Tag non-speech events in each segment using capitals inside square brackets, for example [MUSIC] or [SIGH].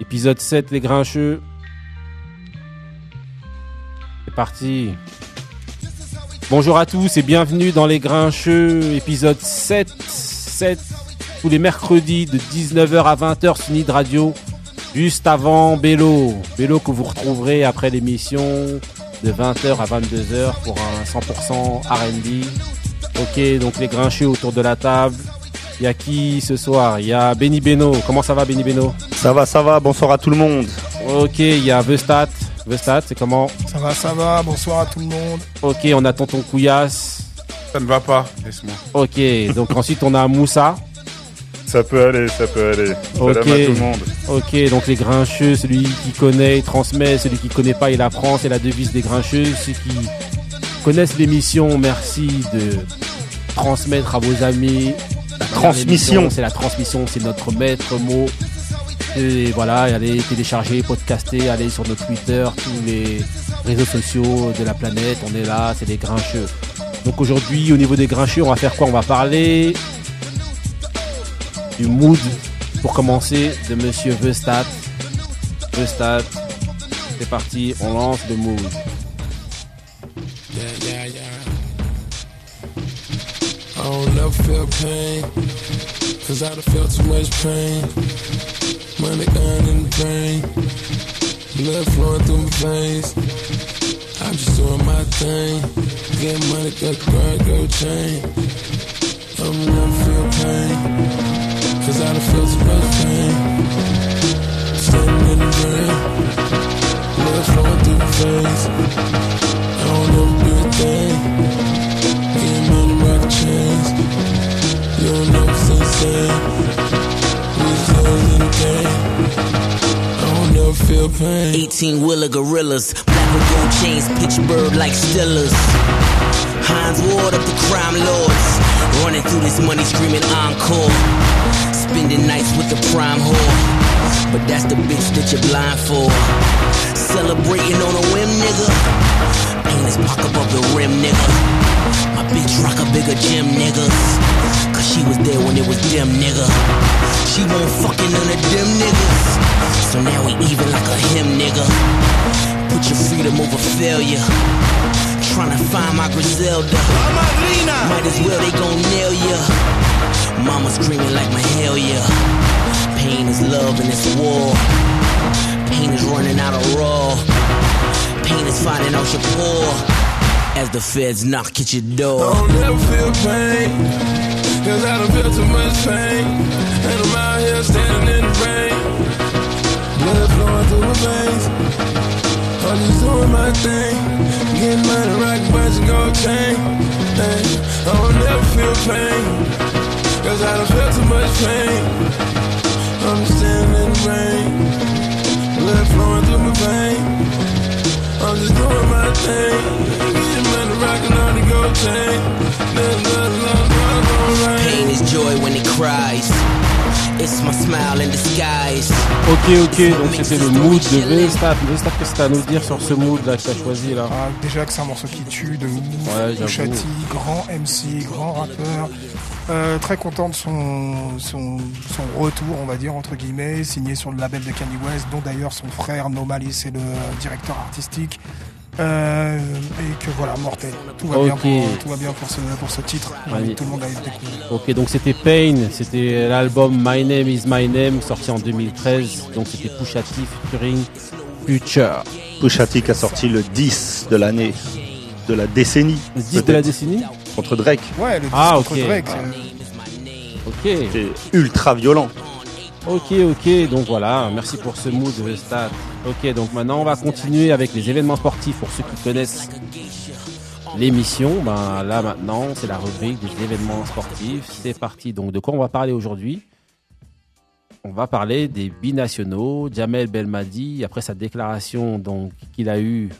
Épisode 7, les grincheux. C'est parti. Bonjour à tous et bienvenue dans les grincheux, épisode 7. 7, tous les mercredis de 19h à 20h sur Nid Radio. Juste avant Bélo. Bélo que vous retrouverez après l'émission de 20h à 22h pour un 100% RB. Ok, donc les grincheux autour de la table. Il y a qui ce soir? Il y a Benny Beno. Comment ça va Benny Beno? Ça va, ça va. Bonsoir à tout le monde. Ok, il y a Vestat. Vestat, c'est comment? Ça va, ça va. Bonsoir à tout le monde. Ok, on a Tonton Couillasse. Ça ne va pas, laisse-moi. Ok, donc [LAUGHS] ensuite on a Moussa. Ça peut aller, ça peut aller. Ok. Salam à tout le monde. Ok, donc les grincheux, celui qui connaît, il transmet, celui qui connaît pas, il apprend, c'est la devise des grincheux. Ceux qui connaissent l'émission, merci de transmettre à vos amis. La transmission. C'est la transmission, c'est notre maître mot. Et voilà, allez télécharger, podcaster, allez sur notre Twitter, tous les réseaux sociaux de la planète, on est là, c'est les grincheux. Donc aujourd'hui, au niveau des grincheux, on va faire quoi? On va parler du mood pour commencer de Monsieur Vestat. Vestat, c'est parti, on lance le mood. Never feel pain, cause I done felt too much pain. Money gone in the drain, blood flowing through my veins. I'm just doing my thing, Get money, the grind, go chain. I don't never feel pain, cause I done felt too much pain. Standing in the rain, blood flowing through my veins. I don't never do feel pain. 18 wheeler gorillas, black and gold chains, pitchbird like Stillers. Heinz Ward up the crime lords, running through this money screaming encore. Spending nights with the prime whore, but that's the bitch that you're blind for. Celebrating on a whim, nigga. Pain is park above the rim, nigga. My bitch rock a bigger gym, nigga. Cause she was there when it was dim, nigga. She won't fucking none of them niggas. So now we even like a him, nigga. Put your freedom over failure. Tryna find my Griselda. Might as well they gon' nail ya. Mama screaming like my hell yeah. Pain is love and it's war. Pain is running out of raw. Pain is finding out you're poor. As the feds knock at your door. I don't never feel pain. Cause I don't feel too much pain. And I'm out here standing in the rain. Blood flowing through my veins. I'm just doing my thing. Getting money, rockin' bunch of gold chain. Hey, I don't never feel pain. Cause I don't feel too much pain. I'm just standing in the rain. Blood flowing through my veins. I'm just doing my thing. Getting money, rockin' on the gold chain. There's nothing left, nothing right? Pain is joy when it cries. It's my smile in disguise. Ok, ok, donc c'était le mood de Vestat. Vestat, qu'est-ce que t'as à nous dire sur ce mood là que t'as choisi là Ah, déjà que c'est un morceau qui tue de ouf. Ouais, grand MC, grand rappeur. Euh, très content de son, son, son retour, on va dire, entre guillemets, signé sur le label de Kanye West, dont d'ailleurs son frère Nomalis est le directeur artistique. Euh, et que voilà, mortel. Tout va, bien, Ok. pour, tout va bien pour ce, pour ce titre. Ouais. Tout le monde a découvert. Ok, donc c'était Pain, c'était l'album My Name Is My Name sorti en 2013. Donc c'était Pusha T featuring Future. Pusha T qui a sorti le 10 de l'année, de la décennie. Le 10 de la décennie Contre Drake. Ouais, le disque Ah, contre. Drake, Ah. euh, Ok, C'est ultra violent. ok, ok, donc voilà, merci pour ce mood Vestat. Ok, donc maintenant on va continuer avec les événements sportifs pour ceux qui connaissent l'émission. Ben là maintenant c'est la rubrique des événements sportifs. C'est parti, donc de quoi on va parler aujourd'hui? On va parler des binationaux, Jamel Belmadi, après sa déclaration qu'il a eue,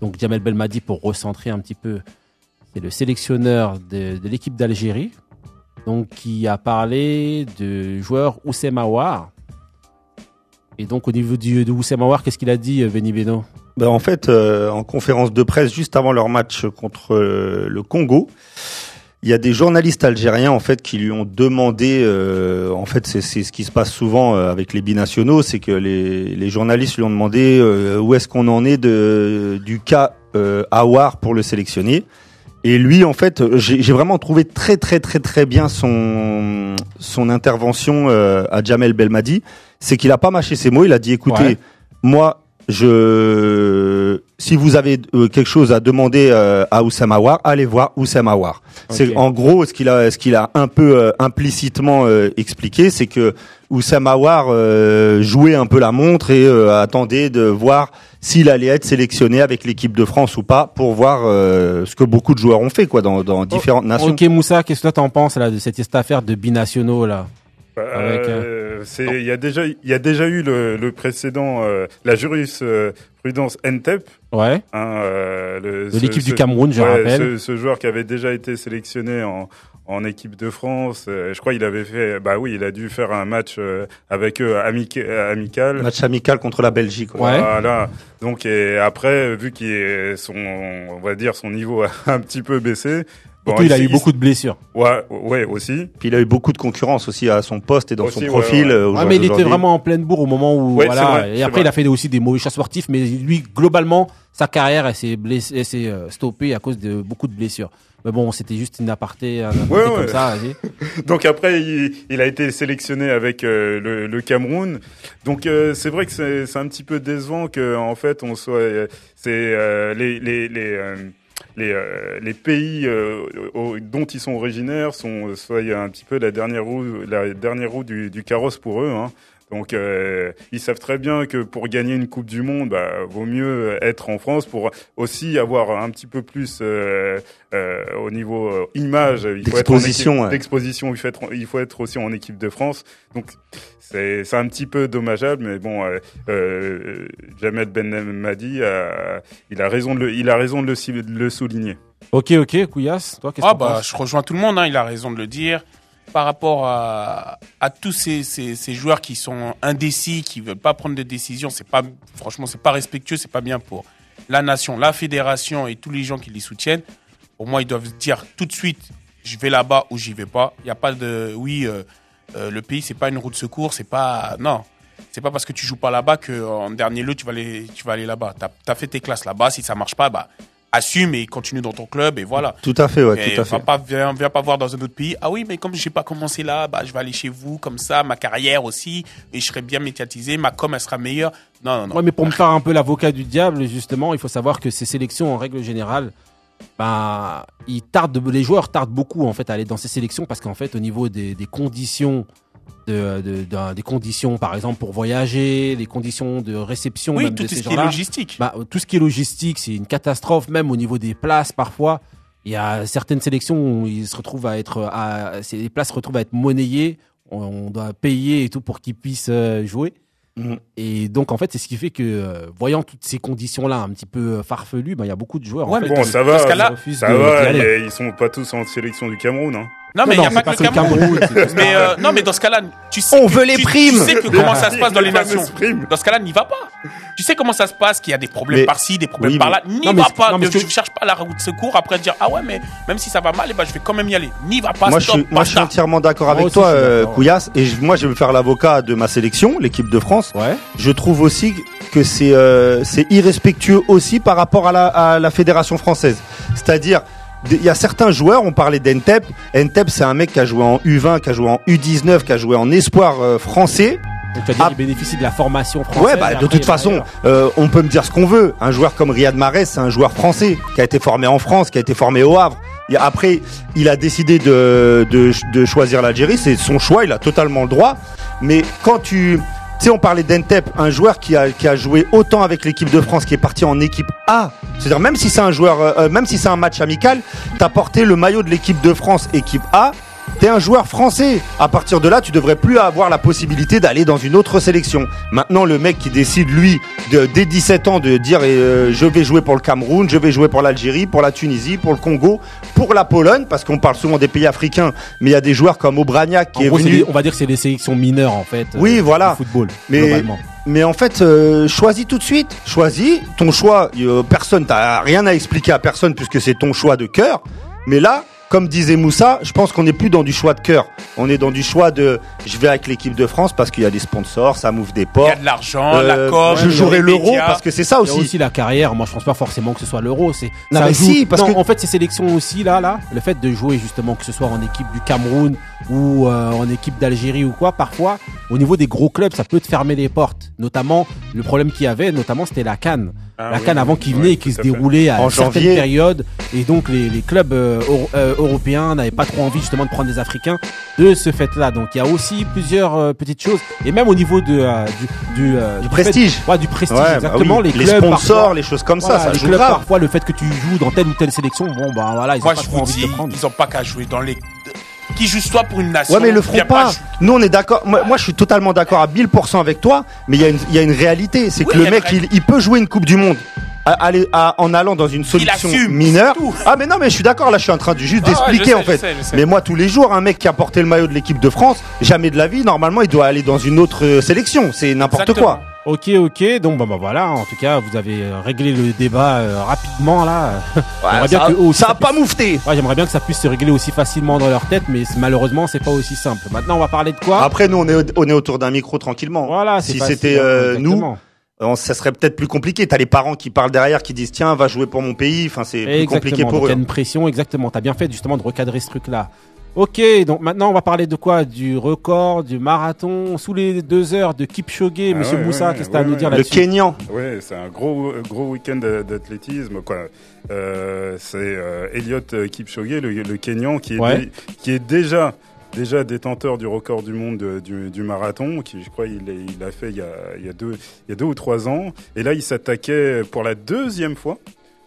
donc Jamel Belmadi pour recentrer un petit peu, c'est le sélectionneur de, l'équipe d'Algérie, donc qui a parlé de joueur Oussem Aouar. Et donc au niveau du, de Oussem Aouar, qu'est-ce qu'il a dit, euh, Benny Ben, en fait, euh, en conférence de presse juste avant leur match contre euh, le Congo, il y a des journalistes algériens en fait qui lui ont demandé, euh, en fait c'est ce qui se passe souvent euh, avec les binationaux, c'est que les, les journalistes lui ont demandé euh, où est-ce qu'on en est de du cas euh, Awar pour le sélectionner. Et lui, en fait, j'ai j'ai vraiment trouvé très très très très bien son son intervention euh, à Jamel Belmadi. C'est qu'il a pas mâché ses mots. Il a dit, écoutez, Ouais. moi, je si vous avez euh, quelque chose à demander euh, à Oussama Aouar, allez voir Oussama Aouar. C'est en gros ce qu'il a ce qu'il a un peu euh, implicitement euh, expliqué, c'est que Oussama Aouar euh, jouait un peu la montre et euh, attendait de voir s'il allait être sélectionné avec l'équipe de France ou pas pour voir euh, ce que beaucoup de joueurs ont fait quoi dans, dans différentes nations. Ok Moussa, qu'est-ce que toi t'en penses là de cette, cette affaire de binationaux là? Euh, c'est, il y a déjà, il y a déjà eu le, le précédent, euh, la jurisprudence NTEP. Ouais. Hein, euh, le- De l'équipe du Cameroun, je ouais, rappelle. Ce, ce joueur qui avait déjà été sélectionné en, en équipe de France, euh, je crois il avait fait, bah oui, il a dû faire un match euh, avec eux amic- euh, amical. Match amical contre la Belgique. ouais. Ouais. Voilà. Donc et après, vu qu'il est son, on va dire son niveau a [LAUGHS] un petit peu baissé. Bon, Surtout, il a eu beaucoup de blessures. Ouais, ouais aussi. Puis il a eu beaucoup de concurrence aussi à son poste et dans Aussi, son profil. ouais. jour mais il était vraiment en pleine bourre au moment où Ouais, voilà. c'est vrai, et après, il a fait aussi des mauvais choix sportifs, mais lui, globalement, sa carrière, elle s'est blessée, elle s'est euh, stoppée à cause de beaucoup de blessures. Mais bon, c'était juste une aparté, un aparté Ouais, comme ouais. ça. vas-y. [LAUGHS] Donc après, il, il a été sélectionné avec euh, le, le Cameroun. Donc euh, c'est vrai que c'est c'est un petit peu décevant que en fait on soit, euh, c'est euh, les les les euh, les, euh, les pays euh, dont ils sont originaires sont soit un petit peu la dernière roue la dernière roue du, du carrosse pour eux. Hein. Donc euh, ils savent très bien que pour gagner une Coupe du Monde, bah, vaut mieux être en France pour aussi avoir un petit peu plus euh, euh, au niveau euh, image. Il faut être en D'exposition, ouais. d'exposition. Il faut être il faut être aussi en équipe de France. Donc c'est c'est un petit peu dommageable, mais bon, euh, euh, Jamel Ben Madi il a raison de le il a raison de le, si- de le souligner. Ok, ok, Couillasse, toi, qu'est-ce que Ah bah, penses? je rejoins tout le monde, hein, il a raison de le dire. Par rapport à, tous ces, joueurs qui sont indécis, qui veulent pas prendre de décision, c'est pas, franchement, c'est pas respectueux, c'est pas bien pour la nation, la fédération et tous les gens qui les soutiennent. Pour moi, ils doivent dire tout de suite, je vais là-bas ou j'y vais pas. Il n'y a pas de, oui, euh, euh, le pays c'est pas une roue de secours, c'est pas, non. C'est pas parce que tu joues pas là-bas que en dernier lieu tu vas aller, aller là-bas. T'as as fait tes classes là-bas. Si ça marche pas, bah assume et continue dans ton club et voilà. Tout à fait, ouais, Et tout à va fait. pas, viens, viens pas voir dans un autre pays. Ah oui, mais comme j'ai pas commencé là, bah, je vais aller chez vous, comme ça, ma carrière aussi, et je serai bien médiatisé, ma com, elle sera meilleure. Non, non, non. Ouais, mais pour me faire un peu l'avocat du diable, justement, il faut savoir que ces sélections, en règle générale, bah, ils tardent, de- les joueurs tardent beaucoup en fait à aller dans ces sélections parce qu'en fait, au niveau des, des conditions, de, des conditions, par exemple, pour voyager, les conditions de réception oui, même tout de ces ce qui est logistique. bah, tout ce qui est logistique, c'est une catastrophe, même au niveau des places parfois. Il y a certaines sélections où ils se retrouvent à être, à, les places se retrouvent à être monnayées. On, on doit payer et tout pour qu'ils puissent euh, jouer. Mhm. Et donc en fait, c'est ce qui fait que, euh, voyant toutes ces conditions-là un petit peu euh, farfelues, bah, il y a beaucoup de joueurs. en fait, Bon, ça va, ça va. Ils sont pas tous en sélection du Cameroun. Hein. Non, mais il n'y a pas que le Cameroun. mais euh, non, mais dans ce cas-là, tu sais. On que- veut les tu- primes. Tu sais que comment ça se passe dans [LAUGHS] les nations. Dans ce cas-là, n'y va pas. Tu sais comment ça se passe, qu'il y a des problèmes par-ci, des problèmes oui, par-là. N'y mais va pas. non, mais Ne ce que- cherche pas la route de secours après dire ah ouais, mais même si ça va mal, eh ben, je vais quand même y aller. N'y va pas. moi, je stop, suis, moi, je suis entièrement d'accord avec toi, je euh. Couillasse. Et je- moi, je vais me faire l'avocat de ma sélection, l'équipe de France. Ouais. Je trouve aussi que c'est euh, c'est irrespectueux aussi par rapport à la, à la fédération française. C'est-à-dire, il y a certains joueurs, on parlait d'Entep. Entep, c'est un mec qui a joué en U20, qui a joué en U19, qui a joué en espoir euh, français. Donc tu as dit Ah. qu'il bénéficie de la formation française. Ouais, bah, de toute il va façon, euh, on peut me dire ce qu'on veut. Un joueur comme Riyad Mahrez, c'est un joueur français qui a été formé en France, qui a été formé au Havre. Et après, il a décidé de, de, de choisir l'Algérie. C'est son choix, il a totalement le droit. Mais quand tu... Sais, on parlait d'Entep, un joueur qui a, joué autant avec l'équipe de France, qui est parti en équipe A. C'est-à-dire, même si c'est un joueur, euh, même si c'est un match amical, t'as porté le maillot de l'équipe de France, équipe A. T'es un joueur français. À partir de là, tu devrais plus avoir la possibilité d'aller dans une autre sélection. Maintenant, le mec qui décide, lui, de, dès 17 ans, de dire euh, je vais jouer pour le Cameroun, je vais jouer pour l'Algérie, pour la Tunisie, pour le Congo, pour la Pologne, parce qu'on parle souvent des pays africains, mais il y a des joueurs comme Obraniak qui En est gros, des- on va dire que c'est des sélections mineures en fait. Oui, euh, voilà. du football. Mais en fait, euh, choisis tout de suite. Choisis ton choix. Euh, personne, t'as rien à expliquer à personne puisque c'est ton choix de cœur. Mais là, comme disait Moussa, je pense qu'on n'est plus dans du choix de cœur. On est dans du choix de, je vais avec l'équipe de France parce qu'il y a des sponsors, ça m'ouvre des Il y portes. a de l'argent, Euh, la com, je jouerai l'euro parce que c'est ça Il y a aussi. aussi la carrière. Moi, je pense pas forcément que ce soit l'euro. C'est Non, ça mais joue- si, parce non, que- en fait, ces sélections aussi là, là, le fait de jouer justement que ce soit en équipe du Cameroun ou euh, en équipe d'Algérie ou quoi, parfois, au niveau des gros clubs, ça peut te fermer les portes. Notamment, le problème qu'il y avait, notamment, c'était la Cannes. Ah la oui, Cannes avant qu'il venait ouais, et qui se déroulait à En une certaine période et donc les, les clubs euh, euh, européens n'avaient pas trop envie justement de prendre des Africains de ce fait-là. Donc il y a aussi plusieurs euh, petites choses et même au niveau de euh, du du, euh, fait- prestige. ouais, du prestige Ouais, bah exactement oui. les clubs sponsors, parfois- les choses comme ça, voilà, ça les joue clubs, grave. parfois le fait que tu joues dans telle ou telle sélection, bon bah voilà, ils Moi, ont pas trop envie dis, de prendre. ils ont pas qu'à jouer dans les. Qui soit pour une nation. Ouais, mais le feront pas. Nous, on est d'accord. Moi, moi, je suis totalement d'accord à 1000% avec toi, mais il y, a une- il y a une réalité. C'est Oui, que le mec, il, il peut jouer une Coupe du Monde. à- aller- à- en allant dans une solution assume, mineure. Ah mais non mais je suis d'accord là je suis en train de juste Ah d'expliquer en fait. je sais, je sais. Mais moi tous les jours un mec qui a porté le maillot de l'équipe de France, jamais de la vie normalement il doit aller dans une autre euh, sélection, c'est n'importe quoi. Ok, ok. Donc, bah, bah, voilà. En tout cas, vous avez euh, réglé le débat euh, rapidement là. [LAUGHS] J'aimerais bien ça, que eux ça a pas moufté. Ouais, j'aimerais bien que ça puisse se régler aussi facilement dans leur tête, mais malheureusement, c'est pas aussi simple. Maintenant, on va parler de quoi? Après nous on est on est autour d'un micro tranquillement. Voilà, c'est si c'était, hein, euh, nous, ça serait peut-être plus compliqué. T'as les parents qui parlent derrière qui disent tiens va jouer pour mon pays. Enfin c'est plus compliqué Donc, pour il y a eux. une pression, exactement. T'as bien fait justement de recadrer ce truc-là. Ok, donc maintenant on va parler de quoi? Du record, du marathon, sous les deux heures de Kipchoge. Ah Monsieur ouais, Moussa, ouais, qu'est-ce que t'as à ouais, nous ouais. dire Le là-dessus? Kenyan. Ouais, c'est un gros gros week-end d'a- d'athlétisme quoi. Euh, c'est euh, Elliot Kipchoge, le, le Kenyan, qui est Ouais. dé- qui est déjà déjà détenteur du record du monde de- du, du marathon, qui je crois il, est- il a fait il y a, il y a deux il y a deux ou trois ans. Et là, il s'attaquait pour la deuxième fois,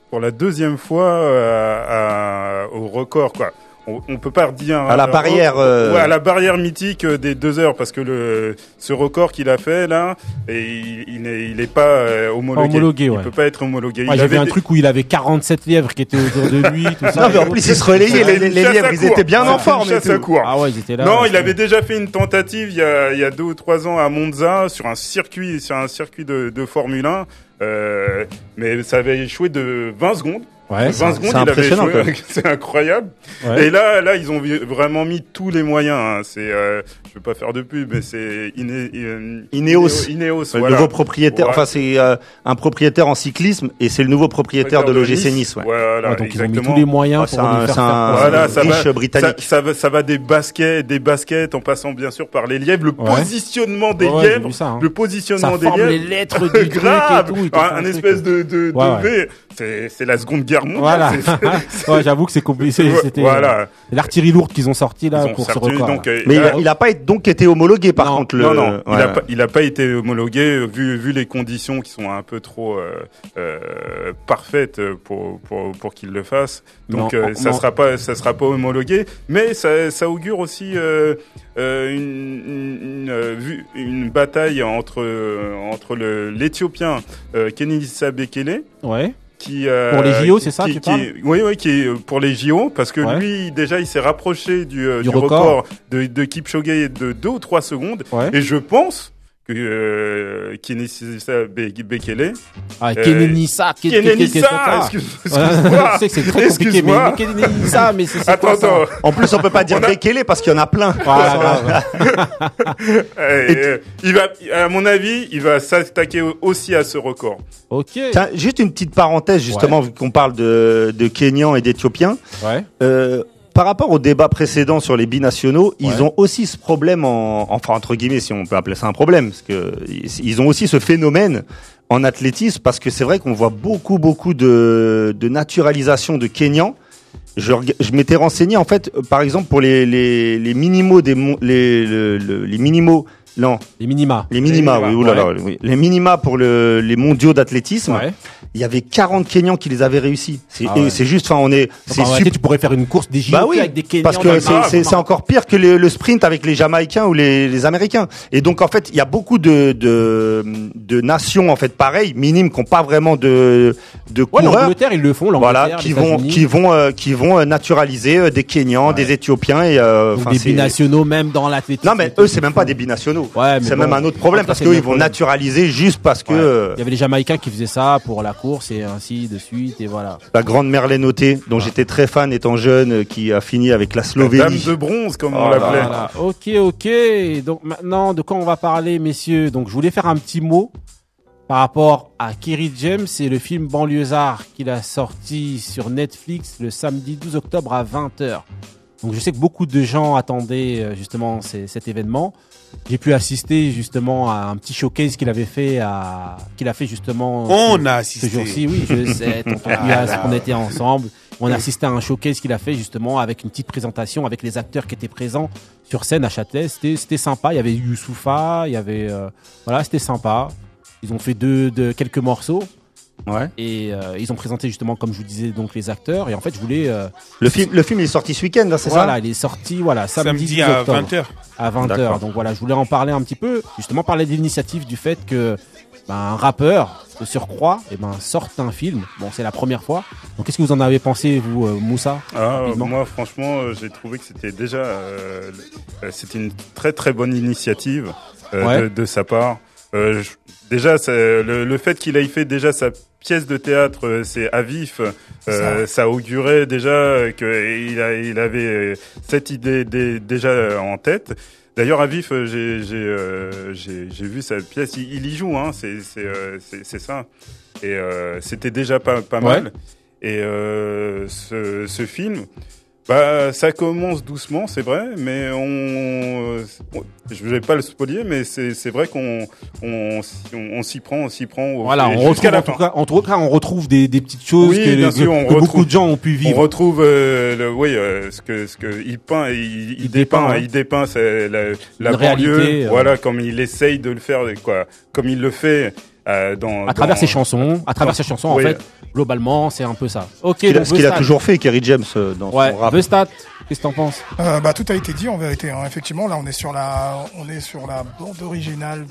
pour la deuxième fois euh, à- au record quoi. On, on peut pas redire À la barrière, euh, ouais, à la barrière mythique euh, des deux heures parce que le ce record qu'il a fait là, et il, il n'est il est pas euh, homologué. Homologué, ouais. Il peut pas être homologué. Ouais, il avait un des- truc où il avait 47 lièvres qui étaient autour de lui, tout [LAUGHS] ça. Non mais en plus ils se relayaient les, les- lièvres ils étaient bien en forme. et chasse à tout. court. Ah ouais, ils étaient là. non, il avait déjà fait une tentative il y a, il y a deux ou trois ans à Monza sur un circuit, sur un circuit de, de Formule 1, euh, mais ça avait échoué de 20 secondes. Ouais, 20 secondes, c'est il avait quoi. [LAUGHS] c'est incroyable. ouais. Et là, là, ils ont vraiment mis tous les moyens. hein. C'est, euh, je veux pas faire de pub, mais c'est Iné- euh, Ineos. Ineos, Le voilà. nouveau propriétaire, enfin c'est euh, un propriétaire en cyclisme et c'est le nouveau propriétaire de l'OGC Nice. Ouais. Voilà, Ouais, donc ils ont mis tous les moyens Ah, c'est pour un- faire un-. Voilà, ça riche va, britannique. Ça, ça va, ça va des baskets, des baskets, en passant bien sûr par les lièvres, le Ouais. positionnement des lièvres, ça, hein. le positionnement Ça des forme lièvres. les lettres du [LAUGHS] et Grave, tout. fait un, espèce de, de, de. C'est, c'est la Seconde Guerre mondiale. Voilà. [LAUGHS] Ouais, j'avoue que c'est compliqué. [LAUGHS] C'était voilà. euh, l'artillerie lourde qu'ils ont sorti là ont pour sorti, ce record. donc, euh, Mais il là- a, il a pas été- donc été homologué par Non, contre le. non, non, il ouais. a pas, il a pas été homologué vu, vu les conditions qui sont un peu trop euh, euh, parfaites pour pour pour qu'il le fasse. Donc Non, euh, ça non. sera pas ça sera pas homologué, mais ça, ça augure aussi euh, euh, une une, une, bataille entre entre le l'Éthiopien euh, Kenenisa Bekele Ouais. Qui euh, Pour les JO, c'est ça, qui, tu qui est- Oui, oui, qui est euh, pour les JO parce que Ouais. lui déjà il s'est rapproché du, euh, Du du, record. record, de, de Kipchoge de deux ou trois secondes Ouais. et je pense que euh, Kenenisa Be- Bekele, Ah, Euh, Kenenisa, Ken- Ken- Ken- Kenenisa, Voilà. excuse-moi, [LAUGHS] Je sais que c'est très compliqué, mais Kenenisa, mais c'est Attends, attends. En plus on peut pas dire Bekele parce qu'il y en a plein. [LAUGHS] Euh, il va, à mon avis, il va s'attaquer au- aussi à ce record. Ok. Juste une petite parenthèse justement vu qu'on parle de, de Kenyans et d'Éthiopiens. Ouais. Par rapport au débat précédent sur les binationaux, Ouais. ils ont aussi ce problème en, enfin entre guillemets, si on peut appeler ça un problème, parce que ils- ont aussi ce phénomène en athlétisme, parce que c'est vrai qu'on voit beaucoup, beaucoup de, de naturalisation de Kenyans. Je, je m'étais renseigné en fait, par exemple pour les les, les minimaux des les le- le- les minimaux non Les minima. les minima, minima, oui, oulala, oui. les minima pour le, les mondiaux d'athlétisme. Ouais. Il y avait 40 Kenyans qui les avaient réussi. C'est Ah ouais. c'est juste, enfin on est, c'est tu pourrais faire une course des JO bah oui, avec des Kenyans parce que c'est- encore pire que le, le sprint avec les Jamaïcains ou les, les Américains. Et donc en fait, il y a beaucoup de, de, de nations en fait pareilles, minimes, qui n'ont pas vraiment de, de Ouais, coureurs. l'Angleterre, ils le font. l'Angleterre, Voilà, qui les vont, qui vont, euh, qui vont euh, naturaliser euh, des Kenyans, Ouais. des Éthiopiens et euh, Donc des binationaux même dans l'athlétisme. Non mais eux c'est même pas des binationaux. Ouais, c'est bon, même un autre problème parce c'est qu'eux le ils vont naturaliser juste parce que Ouais. euh, Il y avait les Jamaïcains qui faisaient ça pour la course et ainsi de suite et voilà. la grande Merlène Auté, dont j'étais très fan étant jeune, euh, qui a fini avec la Dame Slovénie. de bronze, comme Oh on là l'appelait. Voilà. Ok, ok. Donc maintenant, de quoi on va parler, messieurs? Donc je voulais faire un petit mot par rapport à Kerry James et le film Banlieusard qu'il a sorti sur Netflix le samedi 12 octobre à 20h. Donc je sais que beaucoup de gens attendaient euh, justement ces- cet événement. J'ai pu assister justement à un petit showcase qu'il avait fait à qu'il a fait justement On a ce assisté. jour-ci, oui, je [LAUGHS] sais, tonton Pias, on était ensemble. On a assisté à un showcase qu'il a fait justement avec une petite présentation avec les acteurs qui étaient présents sur scène à Châtelet. C'était, c'était sympa. Il y avait Youssoufa, il y avait, euh, voilà, c'était sympa. Ils ont fait deux, de quelques morceaux Ouais. et euh, ils ont présenté justement, comme je vous disais, donc les acteurs. Et en fait, je voulais, euh, Le film, le film il est sorti ce week-end, là, c'est voilà, ça? il est sorti, voilà, samedi, Samedi 10 à octobre 20h. À 20h. D'accord. Donc voilà, je voulais en parler un petit peu, justement parler de l'initiative du fait que ben, un rappeur de surcroît eh ben, sorte un film. Bon, c'est la première fois. Donc qu'est-ce que vous en avez pensé, vous, euh, Moussa Ah, moi, franchement, euh, j'ai trouvé que c'était déjà, euh, euh, c'était une très très bonne initiative euh, Ouais. de, de sa part. Euh, je- déjà, le, le fait qu'il ait fait déjà sa pièce de théâtre, euh, c'est à vif. euh, ça. augurait déjà qu'il il avait euh, cette idée dé- déjà en tête. D'ailleurs, à vif, j'ai vu sa pièce. Il, il y joue, hein. C'est ça. Et euh, c'était déjà pas pas Ouais. mal. Et euh, ce, ce film, bah, ça commence doucement, c'est vrai, mais on, on- je vais pas le spoiler, mais c'est c'est vrai qu'on on, on, on s'y prend, on s'y prend. Voilà, on retrouve, la en tout, fin. cas, en tout cas, on retrouve des, des petites choses Oui, que, bien que- sûr, on que retrouve- beaucoup de gens ont pu On vivre. retrouve euh, le, oui, euh, ce que ce que il peint, il, il, Il dépeint, dépeint, hein. il dépeint la, la banlieue, réalité, euh. voilà, comme il essaye de le faire, quoi, comme il le fait euh, dans À travers dans- ses chansons, à travers ses chansons, Oui. en fait, globalement, c'est un peu ça. Ok, Ce qu'il a, donc ce qu'il a Vestat. toujours fait, Kerry James, euh, dans Ouais, son rap. Vestat, qu'est-ce que t'en penses? Euh, bah, tout a été dit en vérité. hein. Effectivement, là, on est sur la, on est sur la bande originale.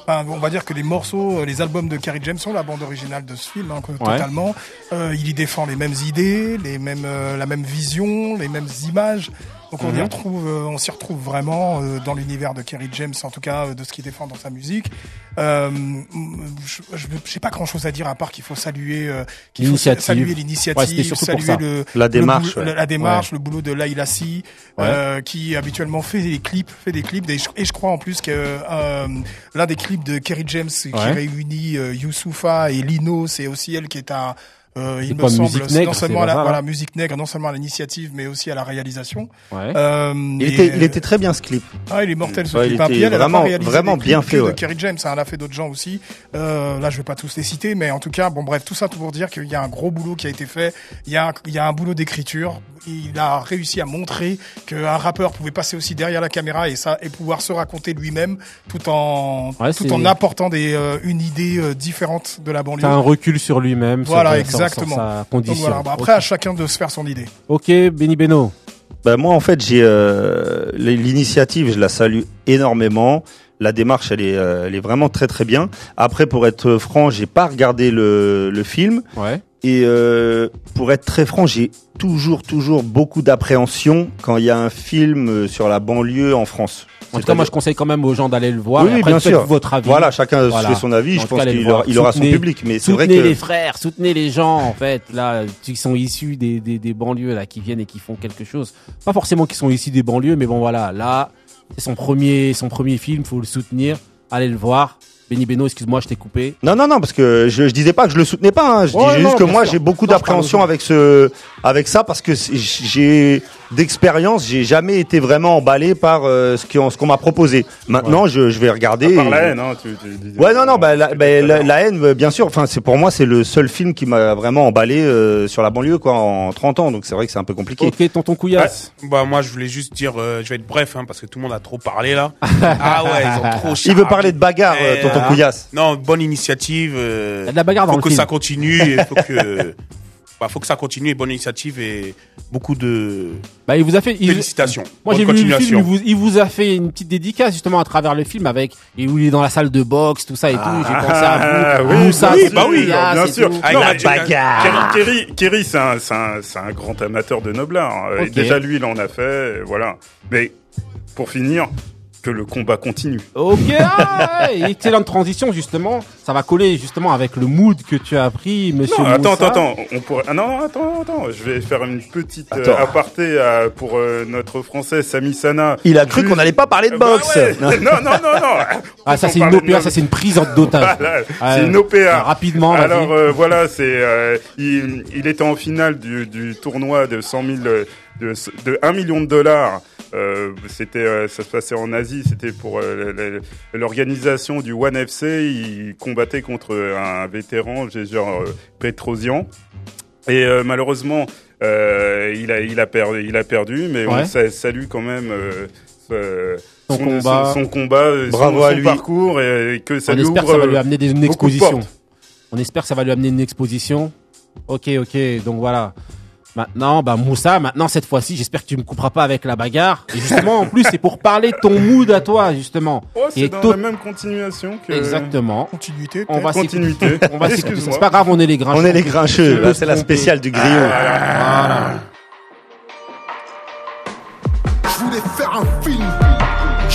Enfin, on va dire que les morceaux, euh, les albums de Kerry James sont la bande originale de ce film, hein, Ouais. totalement. Euh, il y défend les mêmes idées, les mêmes, euh, la même vision, les mêmes images. Donc on y Mhm. retrouve, euh, on s'y retrouve vraiment euh, dans l'univers de Kerry James, en tout cas euh, de ce qu'il défend dans sa musique. Euh, je je- j'ai pas grand chose à dire à part qu'il faut saluer, euh, qu'il faut L'initiative. saluer l'initiative, saluer le, La le démarche, boulot- ouais. la, la démarche, le boulot de Laila Si, Ouais. euh, qui habituellement fait des clips, fait des clips, et je, et je crois en plus que euh, l'un des clips de Kerry James qui réunit euh, Youssoufa et Lino, c'est aussi elle qui est à euh, il me quoi, semble, Nègre, non seulement à la, voilà, musique nègre, non seulement à l'initiative, mais aussi à la réalisation. Ouais. Euh, Il et, était, il euh, était très bien ce clip. ah, il est mortel ce Ouais, il clip. hein. était Puis elle, a vraiment- vraiment bien fait, ouais. De Kerry James, hein, elle a fait d'autres gens aussi. Euh, là, je vais pas tous les citer, mais en tout cas, bon, bref, tout ça pour dire qu'il y a un gros boulot qui a été fait. Il y a, un- il y a un boulot d'écriture. Il a réussi à montrer qu'un rappeur pouvait passer aussi derrière la caméra et ça et pouvoir se raconter lui-même tout en Ouais, tout en apportant des euh, une idée euh, différente de la banlieue. T'as un recul sur lui-même, Voilà, sur, exactement. sur sa Donc condition. voilà. Bah, après, à chacun de se faire son idée. Ok, Benny Beno. Bah, moi, en fait, j'ai euh, l'initiative, je la salue énormément. La démarche, elle est, euh, elle est vraiment très très bien. Après, pour être franc, j'ai pas regardé le, le film Ouais. et euh, pour être très franc, j'ai toujours toujours beaucoup d'appréhension quand il y a un film sur la banlieue en France. En tout cas, moi, je conseille quand même aux gens d'aller le voir. Oui, et après, bien sûr. votre avis. Voilà, chacun Voilà. fait son avis. En je pense qu'il aura, il aura son public, mais c'est vrai Soutenez que les frères, soutenez les gens, en fait, là, qui sont issus des, des, des banlieues, là, qui viennent et qui font quelque chose. Pas forcément qui sont issus des banlieues, mais bon, voilà, là, c'est son premier, son premier film, faut le soutenir, allez le voir. Benny Beno, excuse-moi, je t'ai coupé. Non, non, non, parce que je, je disais pas que je le soutenais pas. hein. Je Ouais, dis non, juste que moi j'ai beaucoup d'appréhension avec ce, avec ça parce que j'ai d'expérience, j'ai jamais été vraiment emballé par euh, ce qu'on m'a proposé. Maintenant, je, je vais regarder. Par la et- haine, hein, tu, tu disais. Ouais, non, non, bah, la, bah, la, la haine, bien sûr. Enfin, c'est pour moi, c'est le seul film qui m'a vraiment emballé euh, sur la banlieue, quoi, en 30 ans. Donc c'est vrai que c'est un peu compliqué. Ok, tonton Couillasse. Bah moi je voulais juste dire, euh, je vais être bref hein, parce que tout le monde a trop parlé là. [LAUGHS] ah ouais, ils ont trop. Il veut parler de bagarre, euh, Eh, tonton hein. Couillasse. Non, bonne initiative. euh, Il y a de la bagarre dans faut le que film. ça continue. et faut que, [LAUGHS] bah, faut que ça continue. Et bonne initiative et beaucoup de Bah, il vous a fait, il- félicitations. Moi j'ai vu le film, il vous, il vous a fait une petite dédicace justement à travers le film avec et où il est dans la salle de boxe, tout ça et tout. J'ai pensé à Ah, vous, oui, Moussa, oui, bah oui, Couillasse bien sûr. Avec Non, la bagarre. Kerry, Kerry, c'est un, grand amateur de noblard. Ok. Déjà, lui, il en a fait, voilà. Mais pour finir, que le combat continue. Ok, [LAUGHS] ah, excellente transition justement. Ça va coller justement avec le mood que tu as pris, monsieur. Non, attends, Moussa. attends, attends, on pourrait. Ah non, non, attends, attends. Je vais faire une petite euh, aparté euh, pour euh, notre français Sami Sana. Il a cru qu'on n'allait pas parler de Bah boxe. ouais. Non. [LAUGHS] Non, non, non. Ah, ça c'est une de OPA, ça c'est une prise en d'otage. Voilà, Ah, c'est une OPA. Rapidement. Alors euh, voilà, c'est euh, il, il était en finale du, du tournoi de 100 000 euh, de, de 1 million de dollars. Euh, c'était euh, ça se passait en Asie, c'était pour euh, l'organisation du One FC. Il combattait contre un vétéran, j'ai genre Petrosian. Et euh, malheureusement, euh, il a il a perdu, il a perdu, mais Ouais. on sa- salue quand même. euh, euh, Son combat. son, combat, euh, Bravo son, à son lui. parcours et, et que ça On lui espère que ouvre, ça va lui amener des- une de exposition. On espère que ça va lui amener une exposition. Ok, ok, donc voilà. Maintenant, bah Moussa, maintenant cette fois-ci, j'espère que tu me couperas pas avec la bagarre. Et justement, en plus, c'est pour parler de ton mood à toi, justement. Oh, Et c'est dans la même continuation que Exactement. Continuité. On va continuité. [LAUGHS] On va. C'est pas grave, on est les grincheux. On est les grincheux. C'est la spéciale du griot. Voilà. Je voulais faire un film.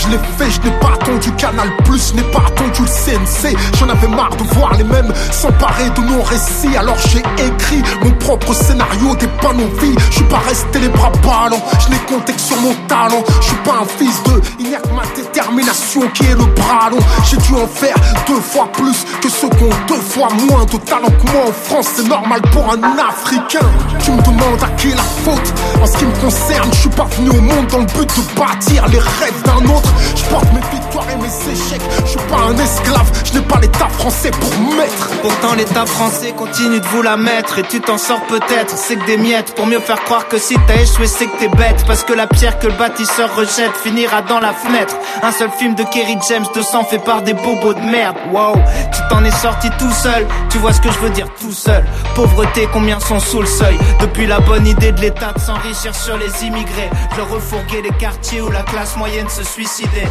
Je l'ai fait, je n'ai pas attendu Canal Plus, je n'ai pas attendu le CNC. J'en avais marre de voir les mêmes s'emparer de nos récits. Alors j'ai écrit mon propre scénario des nos vies. Je suis pas resté les bras ballants, je n'ai compté que sur mon talent. Je suis pas un fils de, il n'y a que ma détermination qui est le bras long. J'ai dû en faire deux fois plus que ceux qui ont deux fois moins de talent que moi en France. C'est normal pour un Africain. Tu me demandes à qui la faute. En ce qui me concerne, je suis pas venu au monde dans le but de bâtir les rêves d'un autre. Je porte mes victoires et mes échecs. Je suis pas un esclave, je n'ai pas l'état français pour mettre. Pourtant l'état français continue de vous la mettre. Et tu t'en sors peut-être, c'est que des miettes. Pour mieux faire croire que si t'as échoué c'est que t'es bête. Parce que la pierre que le bâtisseur rejette finira dans la fenêtre. Un seul film de Kerry James 200 fait par des bobos de merde. Wow, tu t'en es sorti tout seul. Tu vois ce que je veux dire tout seul. Pauvreté, combien sont sous le seuil? Depuis la bonne idée de l'état de s'enrichir sur les immigrés. Je refourguer les quartiers où la classe moyenne se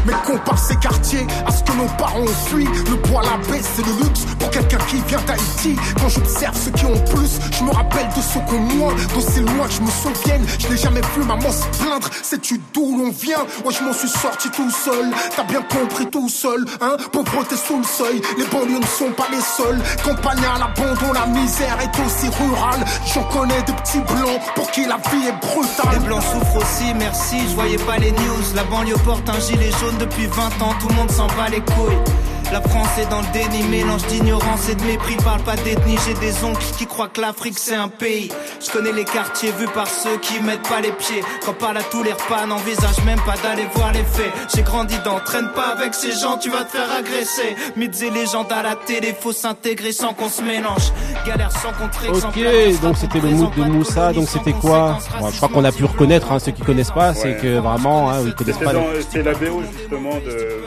Mais compare ces quartiers à ce que nos parents ont fui. Le poil à baisse, c'est le luxe pour quelqu'un qui vient d'Haïti. Quand j'observe ceux qui ont plus, je me rappelle de ceux qui ont moins. D'aussi loin que je me souvienne, je n'ai jamais vu maman se plaindre. Sais-tu d'où l'on vient? Moi, je m'en suis sorti tout seul. T'as bien compris tout seul, hein? Pauvreté sous le seuil. Les banlieues ne sont pas les seuls. Campagne à l'abandon, la misère est aussi rurale. J'en connais des petits blancs pour qui la vie est brutale. Les blancs souffrent aussi, merci, je voyais pas les news. La banlieue porte un gilet jaune depuis 20 ans, tout le monde s'en bat les couilles. La France est dans le déni, mélange d'ignorance et de mépris. Parle pas d'ethnie, j'ai des oncles qui croient que l'Afrique c'est un pays. Je connais les quartiers vus par ceux qui mettent pas les pieds. Quand parle à tous les repas, n'envisage même pas d'aller voir les faits. J'ai grandi dans, traîne pas avec ces gens, tu vas te faire agresser. Mythes et légendes à la télé, faut s'intégrer sans qu'on se mélange. Galère sans contre Ok, donc c'était le mood de Moussa, donc c'était quoi Bon, Je crois qu'on a pu reconnaître, hein, ceux qui connaissent pas, c'est Ouais. que vraiment, hein, ils connaissent pas. C'est la BO justement de.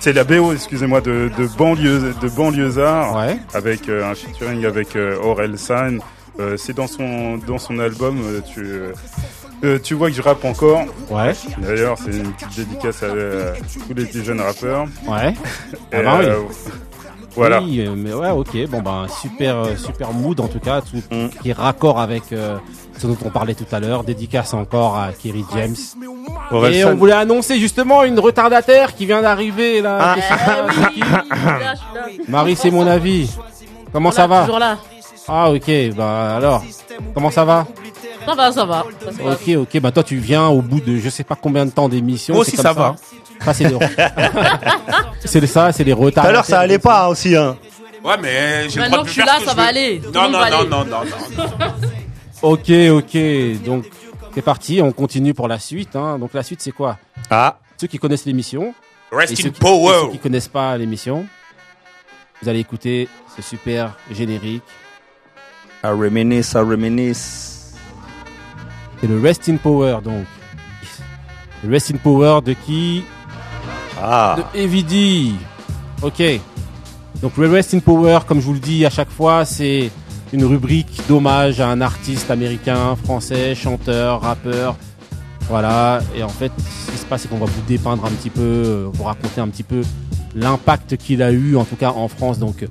C'est la BO, excusez-moi, de, de banlieue, de banlieusard, Ouais. avec euh, un featuring avec euh, Aurel San. Euh, c'est dans son dans son album. tu euh, tu vois que je rappe encore. Ouais, D'ailleurs, c'est une petite dédicace à, euh, tous les petits jeunes rappeurs. ouais. Ah bah oui. euh, voilà. Oui, mais ouais, ok. Bon, bah, super, super mood en tout cas, tout, Mm. qui est raccord avec ce dont on parlait tout à l'heure. Dédicace encore à Kerry James. Et on voulait annoncer justement une retardataire qui vient d'arriver là. Ah. Eh oui, là, là. Marie, c'est mon avis. Comment ça va Toujours là. Ah, ok. Bah alors, comment ça va Ça va, ça va. Ça. Ok, ok. Bah toi, tu viens au bout de je sais pas combien de temps d'émission. Moi c'est aussi, comme ça va. Ça, [LAUGHS] c'est le... c'est ça, c'est les retards. Tout à l'heure, ça allait pas aussi. Hein. Ouais, mais j'ai le Maintenant droit de que je suis faire là, ce ça je va veux. aller. Non, non, va non, non, non, non. [LAUGHS] Ok, ok. Donc, c'est parti. On continue pour la suite. Hein. Donc, la suite, c'est quoi? Ah, Ceux qui connaissent l'émission. Rest ceux in qui- power. ceux qui connaissent pas l'émission. Vous allez écouter ce super générique. à reminisce, à reminisce. C'est le Rest in Power, donc. Le Rest in Power de qui? Ah, De Evidy. Ok. Donc le Rest in Power, comme je vous le dis à chaque fois, c'est une rubrique d'hommage à un artiste américain, français, chanteur, rappeur. Voilà. Et en fait, ce qui se passe, c'est qu'on va vous dépeindre un petit peu, euh, vous raconter un petit peu l'impact qu'il a eu, en tout cas en France. Donc,